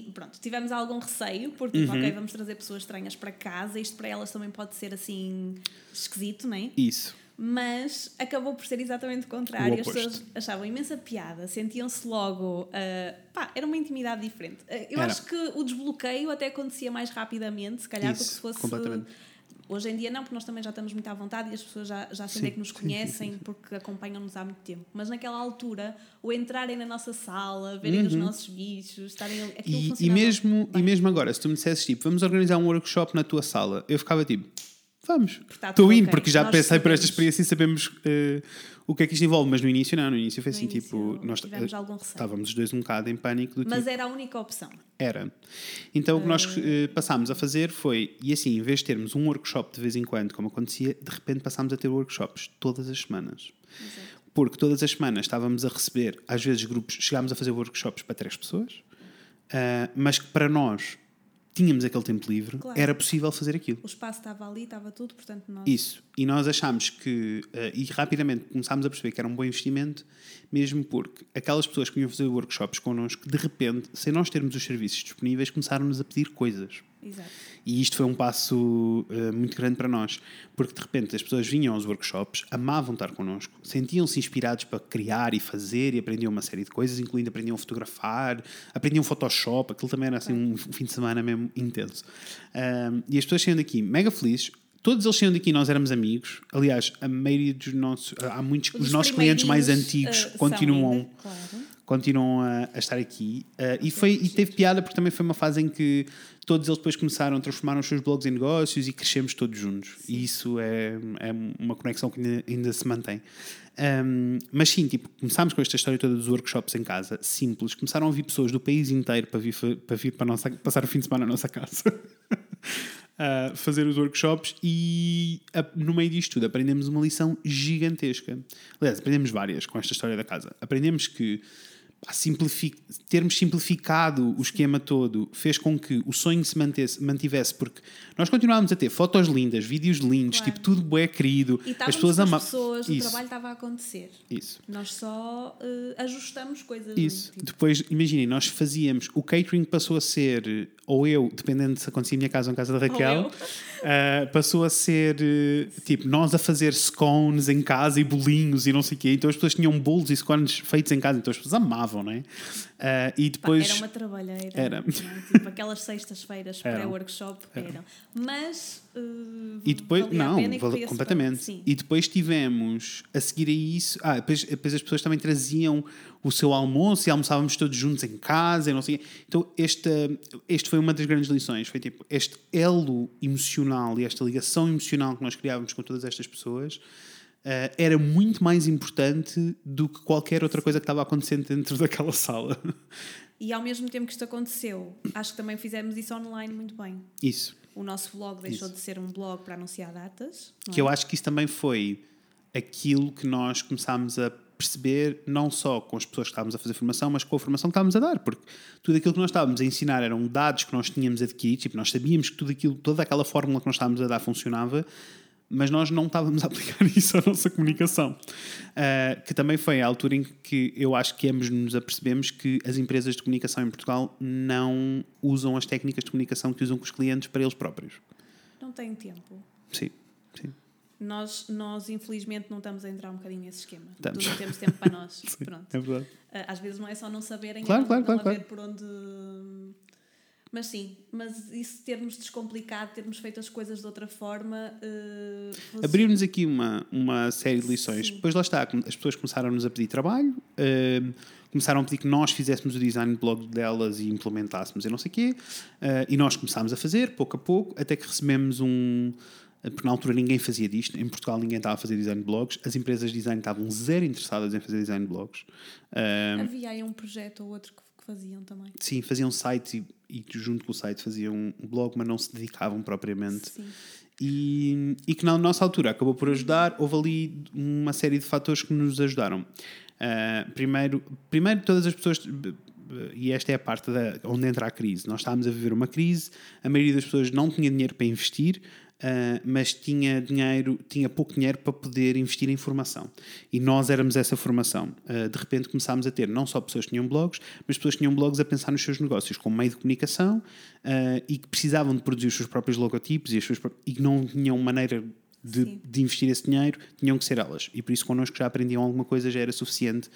e, pronto, tivemos algum receio, porque Uhum. tipo, ok, vamos trazer pessoas estranhas para casa, isto para elas também pode ser assim esquisito, não é? isso. Mas acabou por ser exatamente o contrário. O As pessoas achavam imensa piada, sentiam-se logo. ah, pá, era uma intimidade diferente. Ah, eu Era. acho que o desbloqueio até acontecia mais rapidamente, se calhar, do que se fosse. completamente. Hoje em dia não, porque nós também já estamos muito à vontade e as pessoas já, já sentem Sim, que nos sim, sim, conhecem sim. porque acompanham-nos há muito tempo. Mas naquela altura, o entrarem na nossa sala, verem os nossos bichos, estarem. Aquilo Uhum. E, e, mesmo, e bem. mesmo agora, se tu me dissesses tipo, vamos organizar um workshop na tua sala, eu ficava tipo, vamos. Estou indo, ok, porque já nós passei por esta sabemos. experiência e sabemos eh, o que é que isto envolve, mas no início não, no início foi assim, início tipo, nós tivemos eh, algum receio. estávamos os dois um bocado em pânico do tipo, Mas era a única opção. Era. Então o que nós eh, passámos a fazer foi, e assim, em vez de termos um workshop de vez em quando, como acontecia, de repente passámos a ter workshops todas as semanas. Porque todas as semanas estávamos a receber, às vezes, grupos, chegámos a fazer workshops para três pessoas, mas que para nós tínhamos aquele tempo livre, Claro. era possível fazer aquilo. O espaço estava ali, estava tudo, portanto nós. Isso. E nós achámos que, eh, e rapidamente começámos a perceber que era um bom investimento, mesmo porque aquelas pessoas que vinham fazer workshops connosco, de repente, sem nós termos os serviços disponíveis, começaram-nos a pedir coisas. Exato. E isto foi um passo eh, muito grande para nós, porque de repente as pessoas vinham aos workshops, amavam estar connosco, sentiam-se inspirados para criar e fazer e aprendiam uma série de coisas, incluindo aprendiam a fotografar, aprendiam Photoshop, aquilo também era assim um fim de semana mesmo intenso. Ahm, e as pessoas saíam daqui mega felizes. Todos eles saíam daqui, nós éramos amigos. Aliás, a maioria dos nossos. Há muitos. Os Dos nossos clientes mais antigos são continuam ainda, claro. Continuam a, a estar aqui. Uh, e, foi, e teve piada porque também foi uma fase em que todos eles depois começaram a transformar os seus blogs em negócios e crescemos todos juntos. E isso é, é uma conexão que ainda, ainda se mantém. Um, mas sim, tipo, começámos com esta história toda dos workshops em casa, simples. Começaram a vir pessoas do país inteiro para vir, para vir para nossa, passar o fim de semana na nossa casa. a fazer os workshops e a- no meio disto tudo aprendemos uma lição gigantesca. Aliás, aprendemos várias com esta história da casa. Aprendemos que pá, simplifi- termos simplificado o esquema todo fez com que o sonho se mantesse, mantivesse, porque nós continuávamos a ter fotos lindas, vídeos lindos, Claro. tipo tudo bué querido. E as pessoas amavam. pessoas, o Isso, trabalho estava a acontecer. isso. Nós só eh, ajustamos coisas. Isso. Tipo, Depois, imaginem, nós fazíamos. O catering passou a ser, ou eu, dependendo se acontecia em minha casa ou em casa da Raquel, eu. ah, passou a ser eh, tipo nós a fazer scones em casa e bolinhos e não sei o quê. Então as pessoas tinham bolos e scones feitos em casa, então as pessoas amavam, não é? Ah, e pá, depois. era uma trabalheira. Era. não é? Tipo, aquelas sextas-feiras Eram. pré-workshop eram. Mas. eh, E depois, não, e esse completamente. E depois tivemos, a seguir a isso, ah, depois, depois as pessoas também traziam o seu almoço e almoçávamos todos juntos em casa e não sei. Então, esta, este foi uma das grandes lições. Foi tipo, este elo emocional e esta ligação emocional que nós criávamos com todas estas pessoas ah, era muito mais importante do que qualquer outra coisa que estava acontecendo dentro daquela sala. E ao mesmo tempo que isto aconteceu, acho que também fizemos isso online muito bem. Isso. O nosso blog deixou Isso. de ser um blog para anunciar datas. Que é? eu acho que isso também foi aquilo que nós começámos a perceber, não só com as pessoas que estávamos a fazer formação, mas com a formação que estávamos a dar, porque tudo aquilo que nós estávamos a ensinar eram dados que nós tínhamos adquirido, tipo, nós sabíamos que tudo aquilo, toda aquela fórmula que nós estávamos a dar funcionava, mas nós não estávamos a aplicar isso à nossa comunicação. Ah, que também foi a altura em que eu acho que ambos nos apercebemos que as empresas de comunicação em Portugal não usam as técnicas de comunicação que usam com os clientes para eles próprios. Não tem tempo. Sim, sim. Nós, nós, infelizmente, não estamos a entrar um bocadinho nesse esquema. Estamos. Não temos tempo para nós. Sim, Pronto. é verdade. Ah, Às vezes não é só não saberem, Claro, é não, claro, não claro, haver por onde. Mas sim, mas isso termos descomplicado, termos feito as coisas de outra forma. eh, fosse- Abrimos aqui uma, uma série de lições. Sim. Depois lá está, as pessoas começaram-nos a pedir trabalho, ehm, começaram a pedir que nós fizéssemos o design de blog delas e implementássemos e não sei o quê, eh, e nós começámos a fazer, pouco a pouco, até que recebemos um. Porque na altura ninguém fazia disto, em Portugal ninguém estava a fazer design de blogs, as empresas de design estavam zero interessadas em fazer design de blogs. Ehm, Havia aí um projeto ou outro que, que faziam também. sim, faziam sites e, e junto com o site faziam um blog, mas não se dedicavam propriamente. Sim. e, e que na nossa altura acabou por ajudar. Houve ali uma série de fatores que nos ajudaram. Uh, primeiro, primeiro, todas as pessoas e esta é a parte da, onde entra a crise. Nós estávamos a viver uma crise, a maioria das pessoas não tinha dinheiro para investir, Uh, mas tinha dinheiro, tinha pouco dinheiro para poder investir em formação. E nós éramos essa formação. Uh, de repente começámos a ter não só pessoas que tinham blogs, mas pessoas que tinham blogs a pensar nos seus negócios como meio de comunicação uh, e que precisavam de produzir os seus próprios logotipos e, as suas, e que não tinham maneira de, de, investir esse dinheiro, tinham que ser elas. E por isso connosco já aprendiam alguma coisa, já era suficiente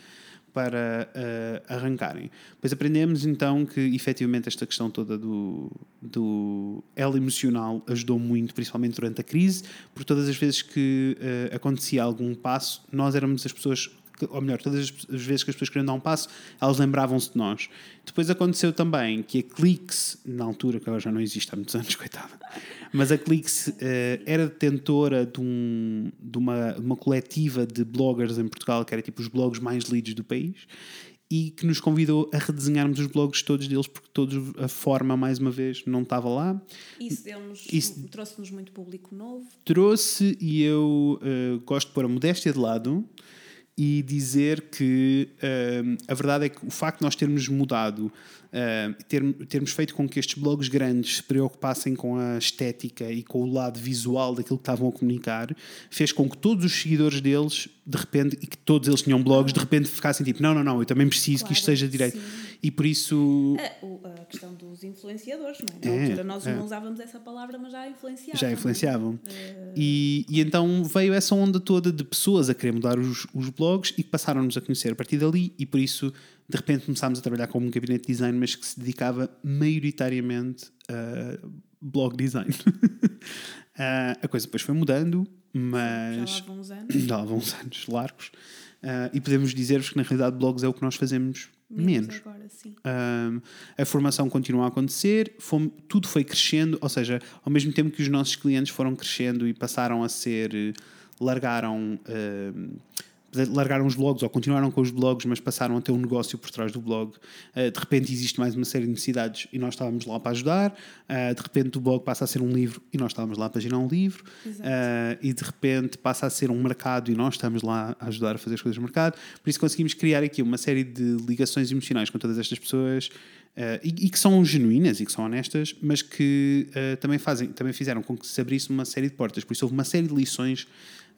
para uh, arrancarem. Depois aprendemos então que efetivamente esta questão toda do, do elo emocional ajudou muito, principalmente durante a crise, porque todas as vezes que uh, acontecia algum passo, nós éramos as pessoas ou melhor, todas as vezes que as pessoas queriam dar um passo, elas lembravam-se de nós. Depois aconteceu também que a Clix, na altura, que agora já não existe há muitos anos, coitada, mas a Clix uh, era detentora de, um, de uma, uma coletiva de bloggers em Portugal, que era tipo os blogs mais lidos do país, e que nos convidou a redesenharmos os blogs todos deles, porque todos, a forma, mais uma vez, não estava lá. Isso, Isso trouxe-nos muito público novo. Trouxe, e eu uh, gosto de pôr a modéstia de lado, e dizer que uh, a verdade é que o facto de nós termos mudado, uh, ter, termos feito com que estes blogs grandes se preocupassem com a estética e com o lado visual daquilo que estavam a comunicar, fez com que todos os seguidores deles, de repente, e que todos eles tinham blogs, de repente ficassem tipo: não, não, não, eu também preciso claro, que isto seja direito. Sim. E por isso. A, a, questão dos influenciadores, não é? Na é, altura nós é. não usávamos essa palavra, mas já influenciavam. Já influenciavam. É? E, e então veio essa onda toda de pessoas a querer mudar os, os blogs e que passaram-nos a conhecer a partir dali, e por isso de repente começámos a trabalhar como um gabinete de design, mas que se dedicava maioritariamente a blog design. uh, a coisa depois foi mudando, mas. Já lá uns anos. Já lá uns anos largos. Uh, e podemos dizer-vos que na realidade blogs é o que nós fazemos menos. Agora, uh, a formação continua a acontecer, tudo foi crescendo, ou seja, ao mesmo tempo que os nossos clientes foram crescendo e passaram a ser. largaram. Largaram os blogs ou continuaram com os blogs, mas passaram a ter um negócio por trás do blog. Uh, de repente existe mais uma série de necessidades e nós estávamos lá para ajudar. Uh, de repente o blog passa a ser um livro e nós estávamos lá para gerar um livro. Uh, e de repente passa a ser um mercado e nós estamos lá a ajudar a fazer as coisas do mercado. Por isso conseguimos criar aqui uma série de ligações emocionais com todas estas pessoas. Uh, e, e, que são genuínas e que são honestas, mas que uh, também, fazem, também fizeram com que se abrisse uma série de portas. Por isso houve uma série de lições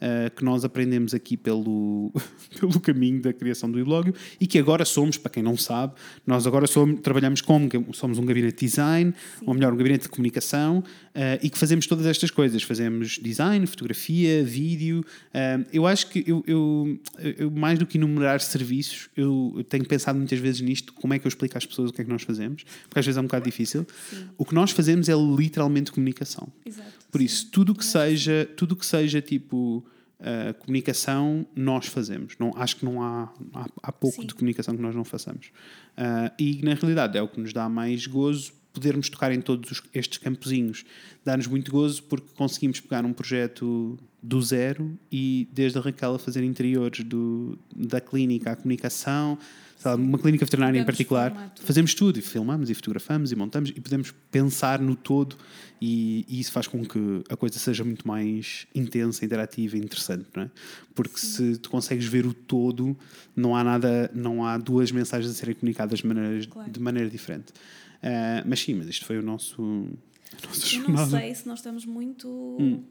uh, que nós aprendemos aqui pelo, pelo caminho da criação do e-blog e que agora somos, para quem não sabe, nós agora somos, trabalhamos como somos um gabinete de design, Sim. ou melhor, um gabinete de comunicação uh, e que fazemos todas estas coisas. Fazemos design, fotografia, vídeo. Uh, eu acho que eu, eu, eu, mais do que enumerar serviços, eu, eu tenho pensado muitas vezes nisto, como é que eu explico às pessoas o que é que nós fazemos, porque às vezes é um bocado difícil. Sim. O que nós fazemos é literalmente comunicação. Exato. Por isso, tudo que seja, tudo que seja tipo Uh, comunicação nós fazemos. Não, acho que não há, há, há pouco Sim. de comunicação que nós não façamos. Uh, e na realidade é o que nos dá mais gozo podermos tocar em todos os, estes campozinhos. Dá-nos muito gozo porque conseguimos pegar um projeto do zero e desde a Raquel a fazer interiores do, da clínica, a comunicação, sabe, uma clínica veterinária em particular, fazemos tudo, e filmamos e fotografamos e montamos e podemos pensar no todo e, e, isso faz com que a coisa seja muito mais intensa, interativa e interessante, não é? Porque sim. se tu consegues ver o todo, não há nada, não há duas mensagens a serem comunicadas de maneira, claro. de maneira diferente. Uh, mas sim, mas isto foi o nosso. Eu não sei se nós estamos muito. Hum.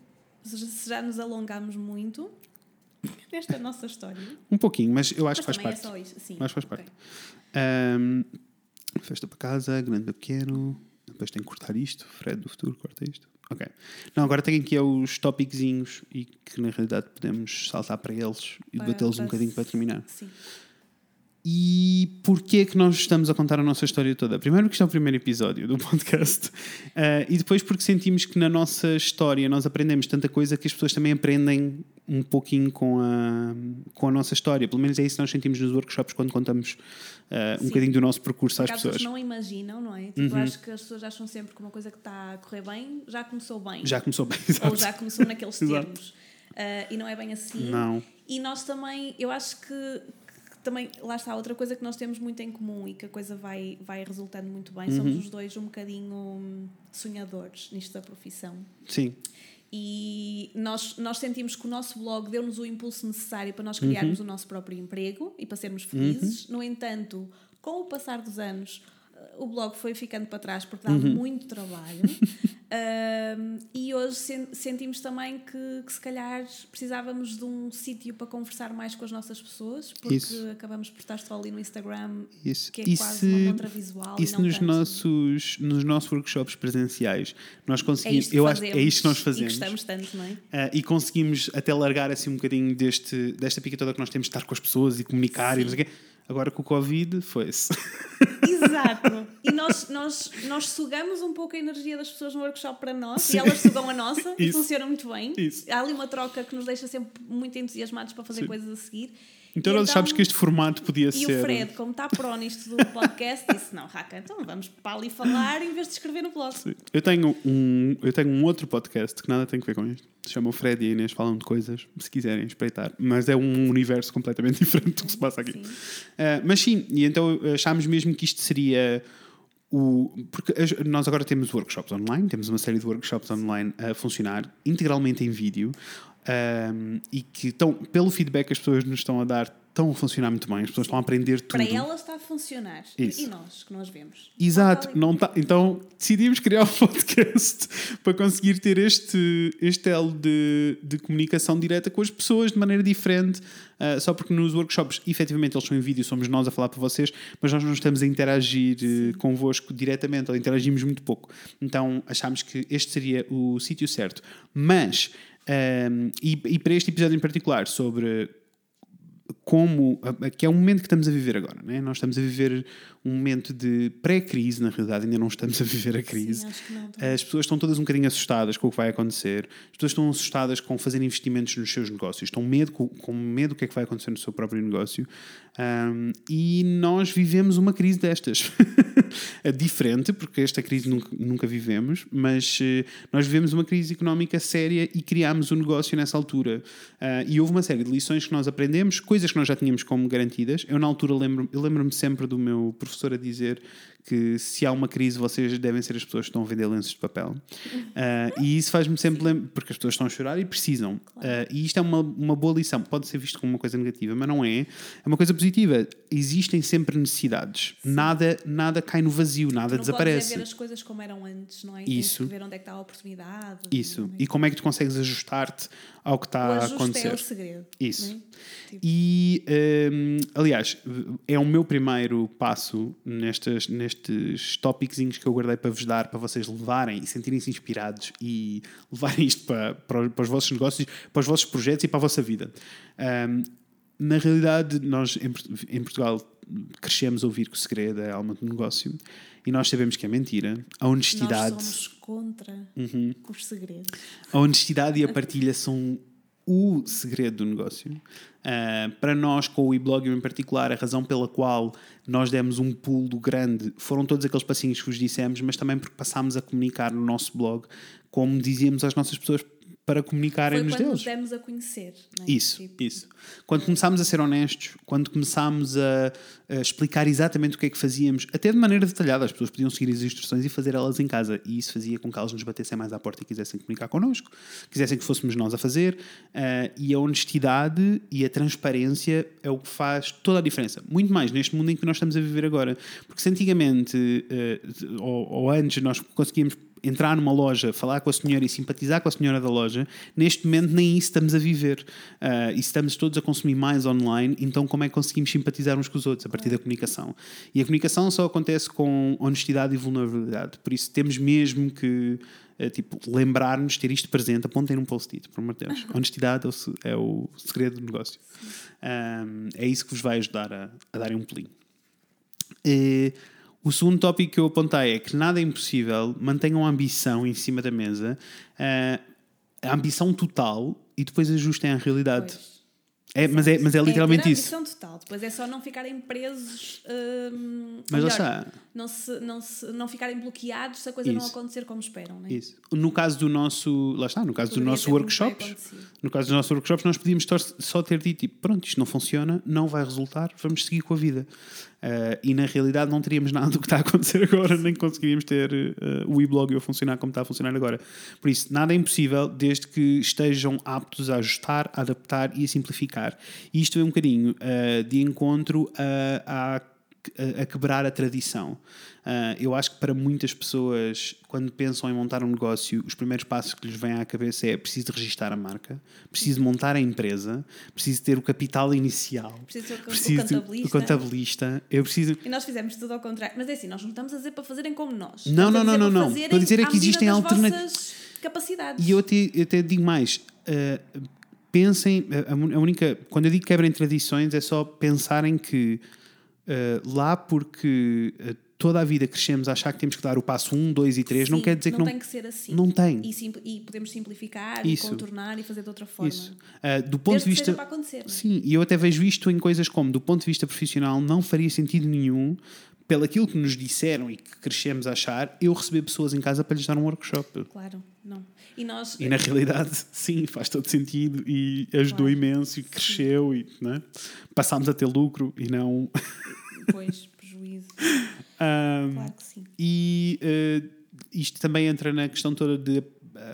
Se já nos alongamos muito nesta nossa história. Um pouquinho, mas eu acho mas que faz parte. É só isso, sim. Mas faz parte. Um, festa para casa, grande ou pequeno. Depois tem que cortar isto. Fred do futuro corta isto. Ok. Não, agora tenho aqui os tópicos e que na realidade podemos saltar para eles e debatê-los um bocadinho para terminar. Sim. E porquê é que nós estamos a contar a nossa história toda? Primeiro porque isto é o primeiro episódio do podcast uh, e depois porque sentimos que na nossa história nós aprendemos tanta coisa que as pessoas também aprendem um pouquinho com a, com a nossa história. Pelo menos é isso que nós sentimos nos workshops quando contamos uh, um bocadinho do nosso percurso às pessoas. As não imaginam, não é? Tipo, uhum. acho que as pessoas acham sempre que uma coisa que está a correr bem já começou bem. Já começou bem, exato. Ou já começou naqueles termos. Uh, e não é bem assim. Não. E nós também, eu acho que também, lá está, outra coisa que nós temos muito em comum e que a coisa vai, vai resultando muito bem, uhum. somos os dois um bocadinho sonhadores nisto da profissão. Sim. E nós, nós sentimos que o nosso blog deu-nos o impulso necessário para nós criarmos Uhum. o nosso próprio emprego e para sermos felizes. No entanto, com o passar dos anos, o blog foi ficando para trás porque dá Uhum. muito trabalho. Um, e hoje sen- sentimos também que, que se calhar precisávamos de um sítio para conversar mais com as nossas pessoas, porque Isso. acabamos por estar só ali no Instagram, Isso. que é E quase se- uma contravisual. e Isso nos tanto. nossos, nos nossos workshops presenciais, nós É conseguimos. que eu acho é isto que nós E fazemos. gostamos tanto, não é? Ah, e conseguimos até largar assim um bocadinho deste, desta pica toda que nós temos de estar com as pessoas e comunicar e não sei o quê. Agora com o Covid foi-se. Exato. E nós, nós, nós sugamos um pouco a energia das pessoas no workshop para nós Sim. e elas sugam a nossa e Isso. funciona muito bem. Isso. Há ali uma troca que nos deixa sempre muito entusiasmados para fazer Sim. coisas a seguir. Então E nós achámos que este formato podia E ser. o Fred, como está pró nisto do podcast, disse: Não, Raca, então vamos para ali falar em vez de escrever no blog. Sim. Eu tenho, um, eu tenho um outro podcast que nada tem a ver com isto. Se chama o Fred e a Inês Falam de Coisas, se quiserem espreitar. Mas é um universo completamente diferente do que se passa aqui. Sim. Ah, mas sim, e então achámos mesmo que isto seria o. Porque nós agora temos workshops online, temos uma série de workshops online a funcionar integralmente em vídeo ahm, e que estão, pelo feedback que as pessoas nos estão a dar, estão a funcionar muito bem, as pessoas estão a aprender tudo. Para elas está a funcionar. Isso. E nós, que nós vemos. Exato, Está ali. não tá, então decidimos criar um podcast para conseguir ter este, este elo de, de comunicação direta com as pessoas de maneira diferente, ah, só porque nos workshops, efetivamente, eles são em vídeo, somos nós a falar para vocês, mas nós não estamos a interagir eh, convosco diretamente, ou interagimos muito pouco. Então achámos que este seria o sítio certo. Mas, ahm, e, e para este episódio em particular, sobre como que é o momento que estamos a viver agora, né? Nós estamos a viver um momento de pré-crise, na realidade, ainda não estamos a viver a crise. Sim, não. As pessoas estão todas um bocadinho assustadas com o que vai acontecer. As pessoas estão assustadas com fazer investimentos nos seus negócios. Estão medo, com, com medo do que é que vai acontecer no seu próprio negócio. Um, e nós vivemos uma crise destas. É Diferente, porque esta crise nunca, nunca vivemos, mas eh, nós vivemos uma crise económica séria e criámos o negócio nessa altura. Ah, e houve uma série de lições que nós aprendemos, coisas que nós já tínhamos como garantidas. Eu, na altura, lembro- lembro-me sempre do meu professor a dizer que se há uma crise, vocês devem ser as pessoas que estão a vender lenços de papel. Ah, e isso faz-me sempre lembrar, porque as pessoas estão a chorar e precisam. Ah, e isto é uma, uma boa lição. Pode ser visto como uma coisa negativa, mas não é. É uma coisa positiva. Existem sempre necessidades. Nada, nada cai no vazio, nada não desaparece. podes é ver as coisas como eram antes, não é? Tens Isso. que ver onde é que está a oportunidade. Isso. não é? E como é que tu consegues ajustar-te ao que está a acontecer? é o segredo. Isso. não é? Tipo, E, hum, aliás, é o meu primeiro passo nestes, nestes tópicos que eu guardei para vos dar, para vocês levarem e sentirem-se inspirados e levarem isto para, para, para os vossos negócios, para os vossos projetos e para a vossa vida. Hum, na realidade, nós em, em Portugal crescemos a ouvir que o segredo é a alma do negócio e nós sabemos que é mentira. A honestidade. Nós somos contra Uhum. os segredos. A honestidade e a partilha são o segredo do negócio. Ah, para nós, com o e-blog em particular, a razão pela qual nós demos um pulo grande foram todos aqueles passinhos que vos dissemos, mas também porque passámos a comunicar no nosso blog como dizíamos às nossas pessoas para comunicarem-nos quando deles. nos demos a conhecer. é? Isso, Tipo, isso. Quando começámos a ser honestos, quando começámos a, a explicar exatamente o que é que fazíamos, até de maneira detalhada, as pessoas podiam seguir as instruções e fazer elas em casa. E isso fazia com que elas nos batessem mais à porta e quisessem comunicar connosco, quisessem que fôssemos nós a fazer. ah, e a honestidade e a transparência é o que faz toda a diferença. Muito mais neste mundo em que nós estamos a viver agora. Porque se antigamente, ah, ou, ou antes, nós conseguíamos entrar numa loja, falar com a senhora e simpatizar com a senhora da loja, neste momento nem isso estamos a viver. Ah, e estamos todos a consumir mais online, então como é que conseguimos simpatizar uns com os outros? A partir da comunicação. E a comunicação só acontece com honestidade e vulnerabilidade. Por isso temos mesmo que eh, tipo, lembrar-nos, ter isto presente, apontem num post-it, por amor de Deus. Honestidade é o é o segredo do negócio. Ah, é isso que vos vai ajudar a, a darem um pulinho. Eh, o segundo tópico que eu apontei é que nada é impossível, mantenham a ambição em cima da mesa, eh, a ambição total e depois ajustem à realidade. pois. É, mas, é, mas é literalmente ter a isso. ambição total. Depois é só não ficarem presos. hum, Mas melhor, está. Não, se, não, se, não ficarem bloqueados se a coisa não Isso. acontecer como esperam. Não é? Isso. No caso do nosso, lá está, no caso do Poderia nosso muito bem workshops, no caso dos nossos workshops, nós podíamos só- só ter dito tipo, pronto, isto não funciona, não vai resultar, vamos seguir com a vida. Uh, e na realidade não teríamos nada do que está a acontecer agora, nem conseguiríamos ter uh, o e-blog a funcionar como está a funcionar agora. Por isso, nada é impossível desde que estejam aptos a ajustar, a adaptar e a simplificar. E isto é um bocadinho uh, de encontro a, a a, quebrar a tradição. Uh, eu acho que para muitas pessoas, quando pensam em montar um negócio, os primeiros passos que lhes vêm à cabeça é preciso registrar a marca, preciso montar a empresa, preciso ter o capital inicial, preciso ter o preciso contabilista. o contabilista. Eu preciso... E nós fizemos tudo ao contrário. Mas é assim, nós não estamos a dizer para fazerem como nós. Não, não, não, não, não. Estou a dizer é que existem alternativas. capacidades. E eu até, eu até digo mais. Uh, pensem, a, a única. Quando eu digo quebrem tradições, é só pensarem que uh, lá porque uh, toda a vida crescemos a achar que temos que dar o passo 1, 2 e 3, Sim, não quer dizer não que não. tem que ser assim. Não tem. E, e podemos simplificar Isso. e contornar e fazer de outra forma. Isso. Uh, do ponto Desde de vista. Para acontecer, Sim, e eu até vejo isto em coisas como, do ponto de vista profissional, não faria sentido nenhum, pelo aquilo que nos disseram e que crescemos a achar, eu receber pessoas em casa para lhes dar um workshop. Claro, não. E, nós, e na realidade, sim, faz todo sentido e ajudou claro. imenso e cresceu sim. e né? passámos a ter lucro e não. Pois, prejuízo. Um, claro que sim. E uh, isto também entra na questão toda de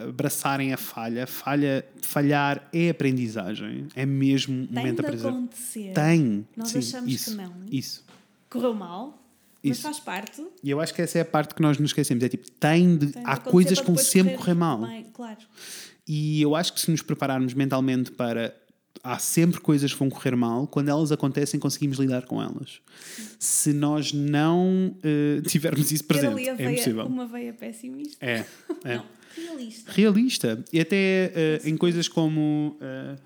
abraçarem a falha. falha. Falhar é aprendizagem, é mesmo um momento de aprendizagem. acontecer. Tem. Nós sim, achamos isso, que não. Isso. Correu mal, Isso. mas faz parte. E eu acho que essa é a parte que nós nos esquecemos. É tipo, tem de. Tem há coisas que vão sempre correr mal. Bem, claro. E eu acho que se nos prepararmos mentalmente para. Há sempre coisas que vão correr mal, quando elas acontecem, conseguimos lidar com elas. Se nós não uh, tivermos isso presente, é veia, impossível. uma veia pessimista. É, é. Não, realista. Realista. E até uh, em coisas como. Uh,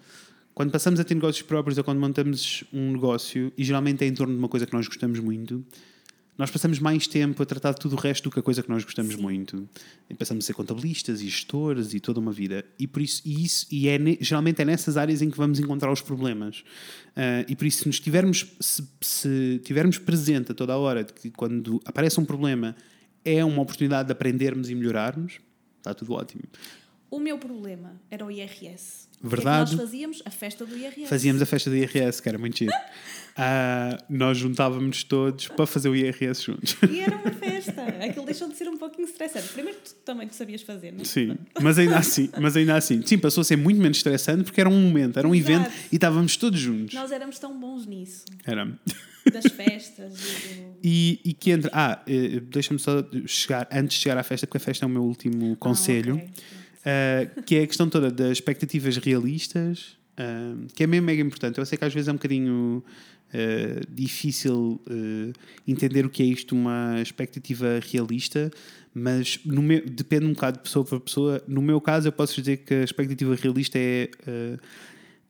quando passamos a ter negócios próprios ou quando montamos um negócio, e geralmente é em torno de uma coisa que nós gostamos muito, nós passamos mais tempo a tratar de tudo o resto do que a coisa que nós gostamos Sim. muito. E passamos a ser contabilistas e gestores e toda uma vida. E por isso, e isso e é geralmente é nessas áreas em que vamos encontrar os problemas. Uh, e por isso, se nos tivermos, se, se tivermos presente a toda a hora de que quando aparece um problema é uma oportunidade de aprendermos e melhorarmos, está tudo ótimo. O meu problema era o IRS. Verdade. Que é que nós fazíamos? A festa do IRS. Fazíamos a festa do IRS, que era muito giro. Uh, nós juntávamos todos para fazer o IRS juntos. E era uma festa. Aquilo deixou de ser um pouquinho estressante. Primeiro tu também tu sabias fazer, não é? Sim, mas ainda assim, mas ainda assim, sim, passou a ser muito menos estressante porque era um momento, era um Exato. evento e estávamos todos juntos. Nós éramos tão bons nisso. Era. Das festas e do... E, e que entra. Ah, eh, deixa-me só chegar, antes de chegar à festa, porque a festa é o meu último conselho, Ah, ok. Uh, que é a questão toda das expectativas realistas, uh, que é mesmo mega importante. Eu sei que às vezes é um bocadinho uh, difícil entender o que é isto, uma expectativa realista, mas meu, depende um bocado de pessoa para pessoa. No meu caso, eu posso dizer que a expectativa realista é.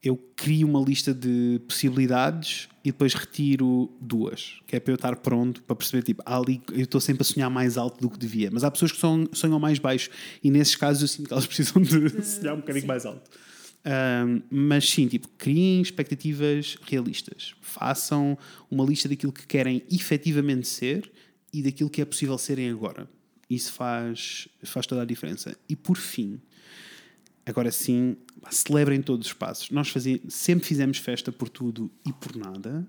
Eu crio uma lista de possibilidades e depois retiro duas, que é para eu estar pronto para perceber, tipo, ali eu estou sempre a sonhar mais alto do que devia, mas há pessoas que sonham, sonham mais baixo e nesses casos eu sinto que elas precisam de, de sonhar um bocadinho sim. mais alto. Um, mas sim, tipo, criem expectativas realistas. Façam uma lista daquilo que querem efetivamente ser e daquilo que é possível serem agora. Isso faz, faz toda a diferença. E por fim, agora sim, celebrem todos os passos. Nós fazia, sempre fizemos festa por tudo e por nada.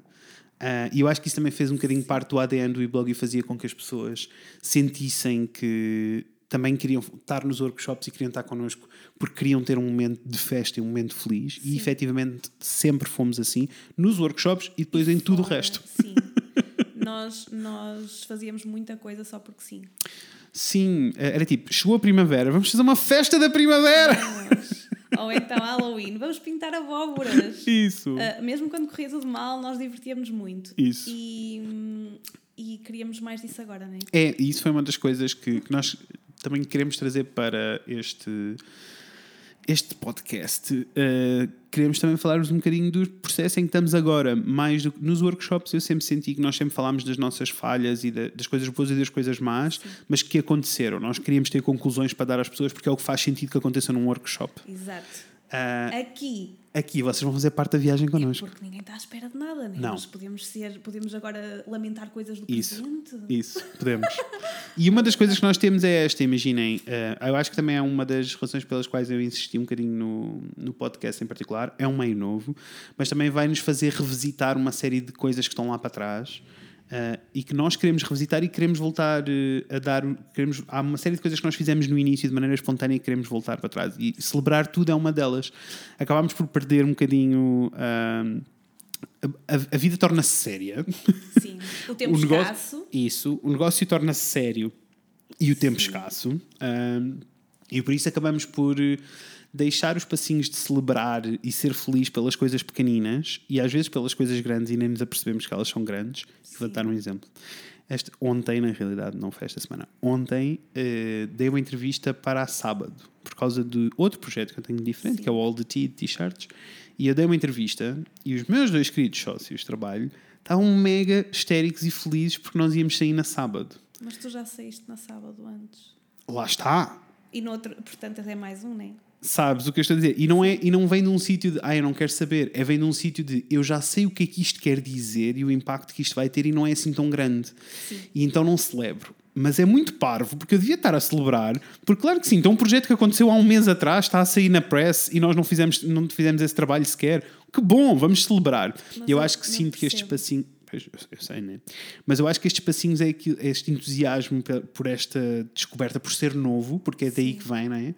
Uh, e eu acho que isso também fez um bocadinho parte do ADN do e-blog e fazia com que as pessoas sentissem que também queriam estar nos workshops e queriam estar connosco porque queriam ter um momento de festa e um momento feliz. Sim. E efetivamente sempre fomos assim nos workshops e depois em tudo o resto. Sim. nós, nós fazíamos muita coisa só porque sim. Sim, era tipo, chegou a primavera, vamos fazer uma festa da primavera! Ou então Halloween, vamos pintar abóboras. Isso. Uh, mesmo quando corria tudo mal, nós divertíamos muito. Isso. E, e queríamos mais disso agora, não é? É, e isso foi uma das coisas que, que nós também queremos trazer para este, este podcast. Uh, queremos também falar-vos um bocadinho do processo em que estamos agora. Mais do que nos workshops, eu sempre senti que nós sempre falámos das nossas falhas e da, das coisas boas e das coisas más, Sim. mas que aconteceram. Nós queríamos ter conclusões para dar às pessoas porque é o que faz sentido que aconteça num workshop. Exato. Uh, Aqui, aqui vocês vão fazer parte da viagem connosco. porque ninguém está à espera de nada, né? Não. Nós podemos ser, podemos agora lamentar coisas do Isso. presente. Isso, podemos. e uma das coisas que nós temos é esta, imaginem, uh, eu acho que também é uma das razões pelas quais eu insisti um bocadinho no, no podcast em particular, é um meio novo, mas também vai nos fazer revisitar uma série de coisas que estão lá para trás. Uh, e que nós queremos revisitar e queremos voltar uh, a dar. Queremos, há uma série de coisas que nós fizemos no início de maneira espontânea e queremos voltar para trás. E celebrar tudo é uma delas. Acabámos por perder um bocadinho. Uh, a, a, vida torna-se séria. Sim, o tempo o negócio, escasso. Isso, o negócio torna-se sério e o tempo Sim. escasso. e por isso acabamos por deixar os passinhos de celebrar e ser feliz pelas coisas pequeninas e às vezes pelas coisas grandes e nem nos apercebemos que elas são grandes. Sim. Vou dar um exemplo. Este, ontem, na realidade, não foi esta semana. Ontem uh, dei uma entrevista para a sábado, por causa de outro projeto que eu tenho diferente, Sim. que é o All the Tea T-shirts. E eu dei uma entrevista e os meus dois queridos sócios de trabalho estavam mega histéricos e felizes porque nós íamos sair na sábado. Mas tu já saíste na sábado antes. Lá está. E no outro, portanto, é mais um, nem? Sabes o que eu estou a dizer? E não, é, e não vem de um sítio de, ah, eu não quero saber. É vem de um sítio de, eu já sei o que é que isto quer dizer e o impacto que isto vai ter e não é assim tão grande. Sim. E então não celebro. Mas é muito parvo, porque eu devia estar a celebrar, porque claro que sim, então um projeto que aconteceu há um mês atrás está a sair na press e nós não fizemos, não fizemos esse trabalho sequer. Que bom, vamos celebrar. E eu acho que sinto percebo. que este espacinho. Eu sei, né? Mas eu acho que estes passinhos é este entusiasmo por esta descoberta, por ser novo, porque é daí sim. que vem, não é?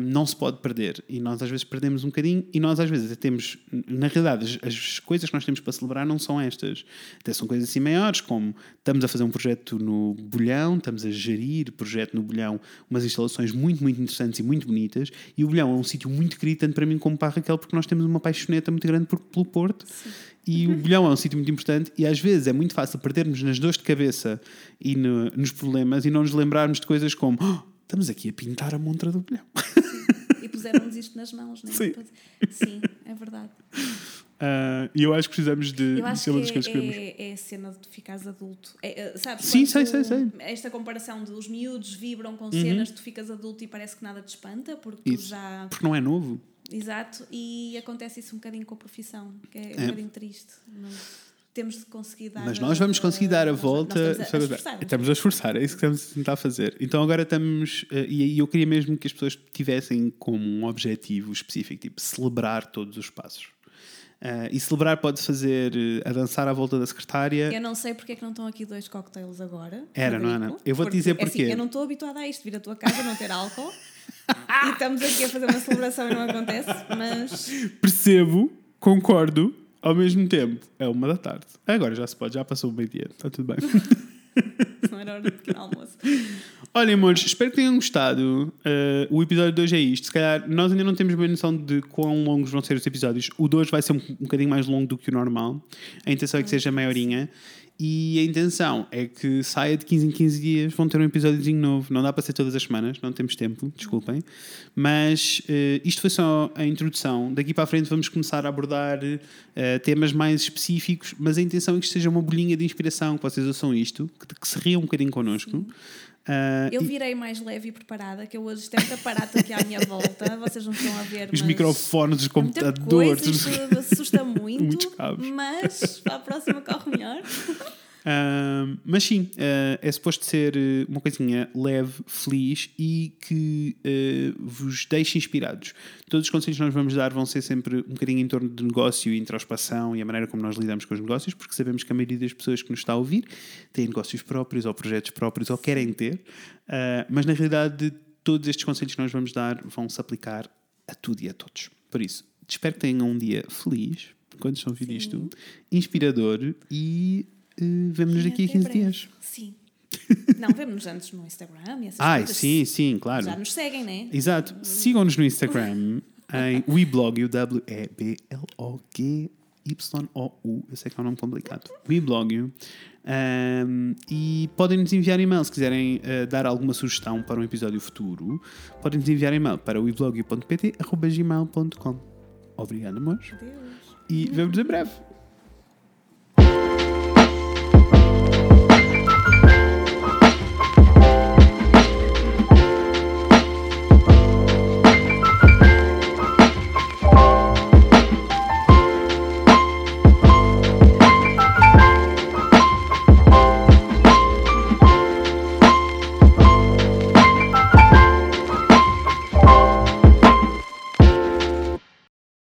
Não se pode perder. E nós às vezes perdemos um bocadinho, e nós às vezes temos, na realidade, as, as, coisas que nós temos para celebrar não são estas. Até são coisas assim maiores, como estamos a fazer um projeto no Bolhão, estamos a gerir projeto no Bolhão, umas instalações muito, muito interessantes e muito bonitas. E o Bolhão é um sítio muito querido, tanto para mim como para a Raquel, porque nós temos uma paixoneta muito grande por, pelo Porto. Sim. E o bolhão é um sítio muito importante e às vezes é muito fácil perdermos nas dores de cabeça e no, nos problemas e não nos lembrarmos de coisas como oh, estamos aqui a pintar a montra do bilhão. E puseram-nos isto nas mãos, não é? Sim, Sim é verdade. Uh, e eu acho que precisamos de, eu acho ser uma das coisas que queremos. É, é a cena de ficares adulto. É, é sabes, Sim, sei, sei, sei. Esta comparação de os miúdos vibram com cenas, uhum. tu ficas adulto e parece que nada te espanta, porque isso. já. Porque não é novo. Exato, e acontece isso um bocadinho com a profissão, que é, é. um bocadinho triste. Mas temos de conseguir dar. Mas nós vamos conseguir dar a volta. Estamos a, a estamos a esforçar, é isso que estamos a tentar fazer. Então agora estamos. Eh, e eu queria mesmo que as pessoas tivessem como um objetivo específico, tipo, celebrar todos os passos. Uh, e celebrar pode fazer uh, a dançar à volta da secretária. Eu não sei porque é que não estão aqui dois cocktails agora. Era, não é? Não. Eu vou-te dizer porquê. É assim, eu não estou habituada a isto, vir à tua casa não ter álcool. e estamos aqui a fazer uma celebração e não acontece, mas. Percebo, concordo, ao mesmo tempo, é uma da tarde. Agora já se pode, já passou o meio-dia, está tudo bem. Não era hora de pequeno almoço. Olha, amores, espero que tenham gostado. Uh, o episódio de hoje é isto. Se calhar nós ainda não temos bem noção de quão longos vão ser os episódios. O de hoje vai ser um, um bocadinho mais longo do que o normal. A intenção é que seja maiorinha. E a intenção é que saia de 15 em 15 dias, vão ter um episódiozinho novo. Não dá para ser todas as semanas, não temos tempo, desculpem. Mas uh, isto foi só a introdução. Daqui para a frente vamos começar a abordar uh, temas mais específicos, mas a intenção é que isto seja uma bolinha de inspiração, que vocês ouçam isto, que, que se riam um bocadinho connosco. Uh, eu virei mais leve e preparada, que eu hoje tenho aparato aqui à minha volta, vocês não estão a ver. Os microfones, os computadores. Coisa, assusta muito, mas para a próxima corre melhor. Uh, mas sim, uh, é suposto ser eh, uma coisinha leve, feliz e que uh, vos deixe inspirados. Todos os conselhos que nós vamos dar vão ser sempre um bocadinho em torno de negócio e introspeção e a maneira como nós lidamos com os negócios, porque sabemos que a maioria das pessoas que nos está a ouvir têm negócios próprios ou projetos próprios ou querem ter, mas na realidade todos estes conselhos que nós vamos dar vão se aplicar a tudo e a todos. Por isso, espero que tenham um dia feliz quando estão a ouvir isto, inspirador e uh, vemo-nos daqui a 15 breve. dias. Sim. Não, vemos-nos antes no Instagram e essas Ai, coisas. sim, sim, claro. Já nos seguem, né? Exato. Sigam-nos no Instagram em WeBlog, o W-E-B-L-O-G Y-O-U. Eu sei que é um nome complicado. WeBlog. Um, e podem nos enviar e-mail se quiserem uh, dar alguma sugestão para um episódio futuro. Podem nos enviar e-mail para weblog.pt.gmail.com. Obrigado, amores. Adeus. E vemos em breve.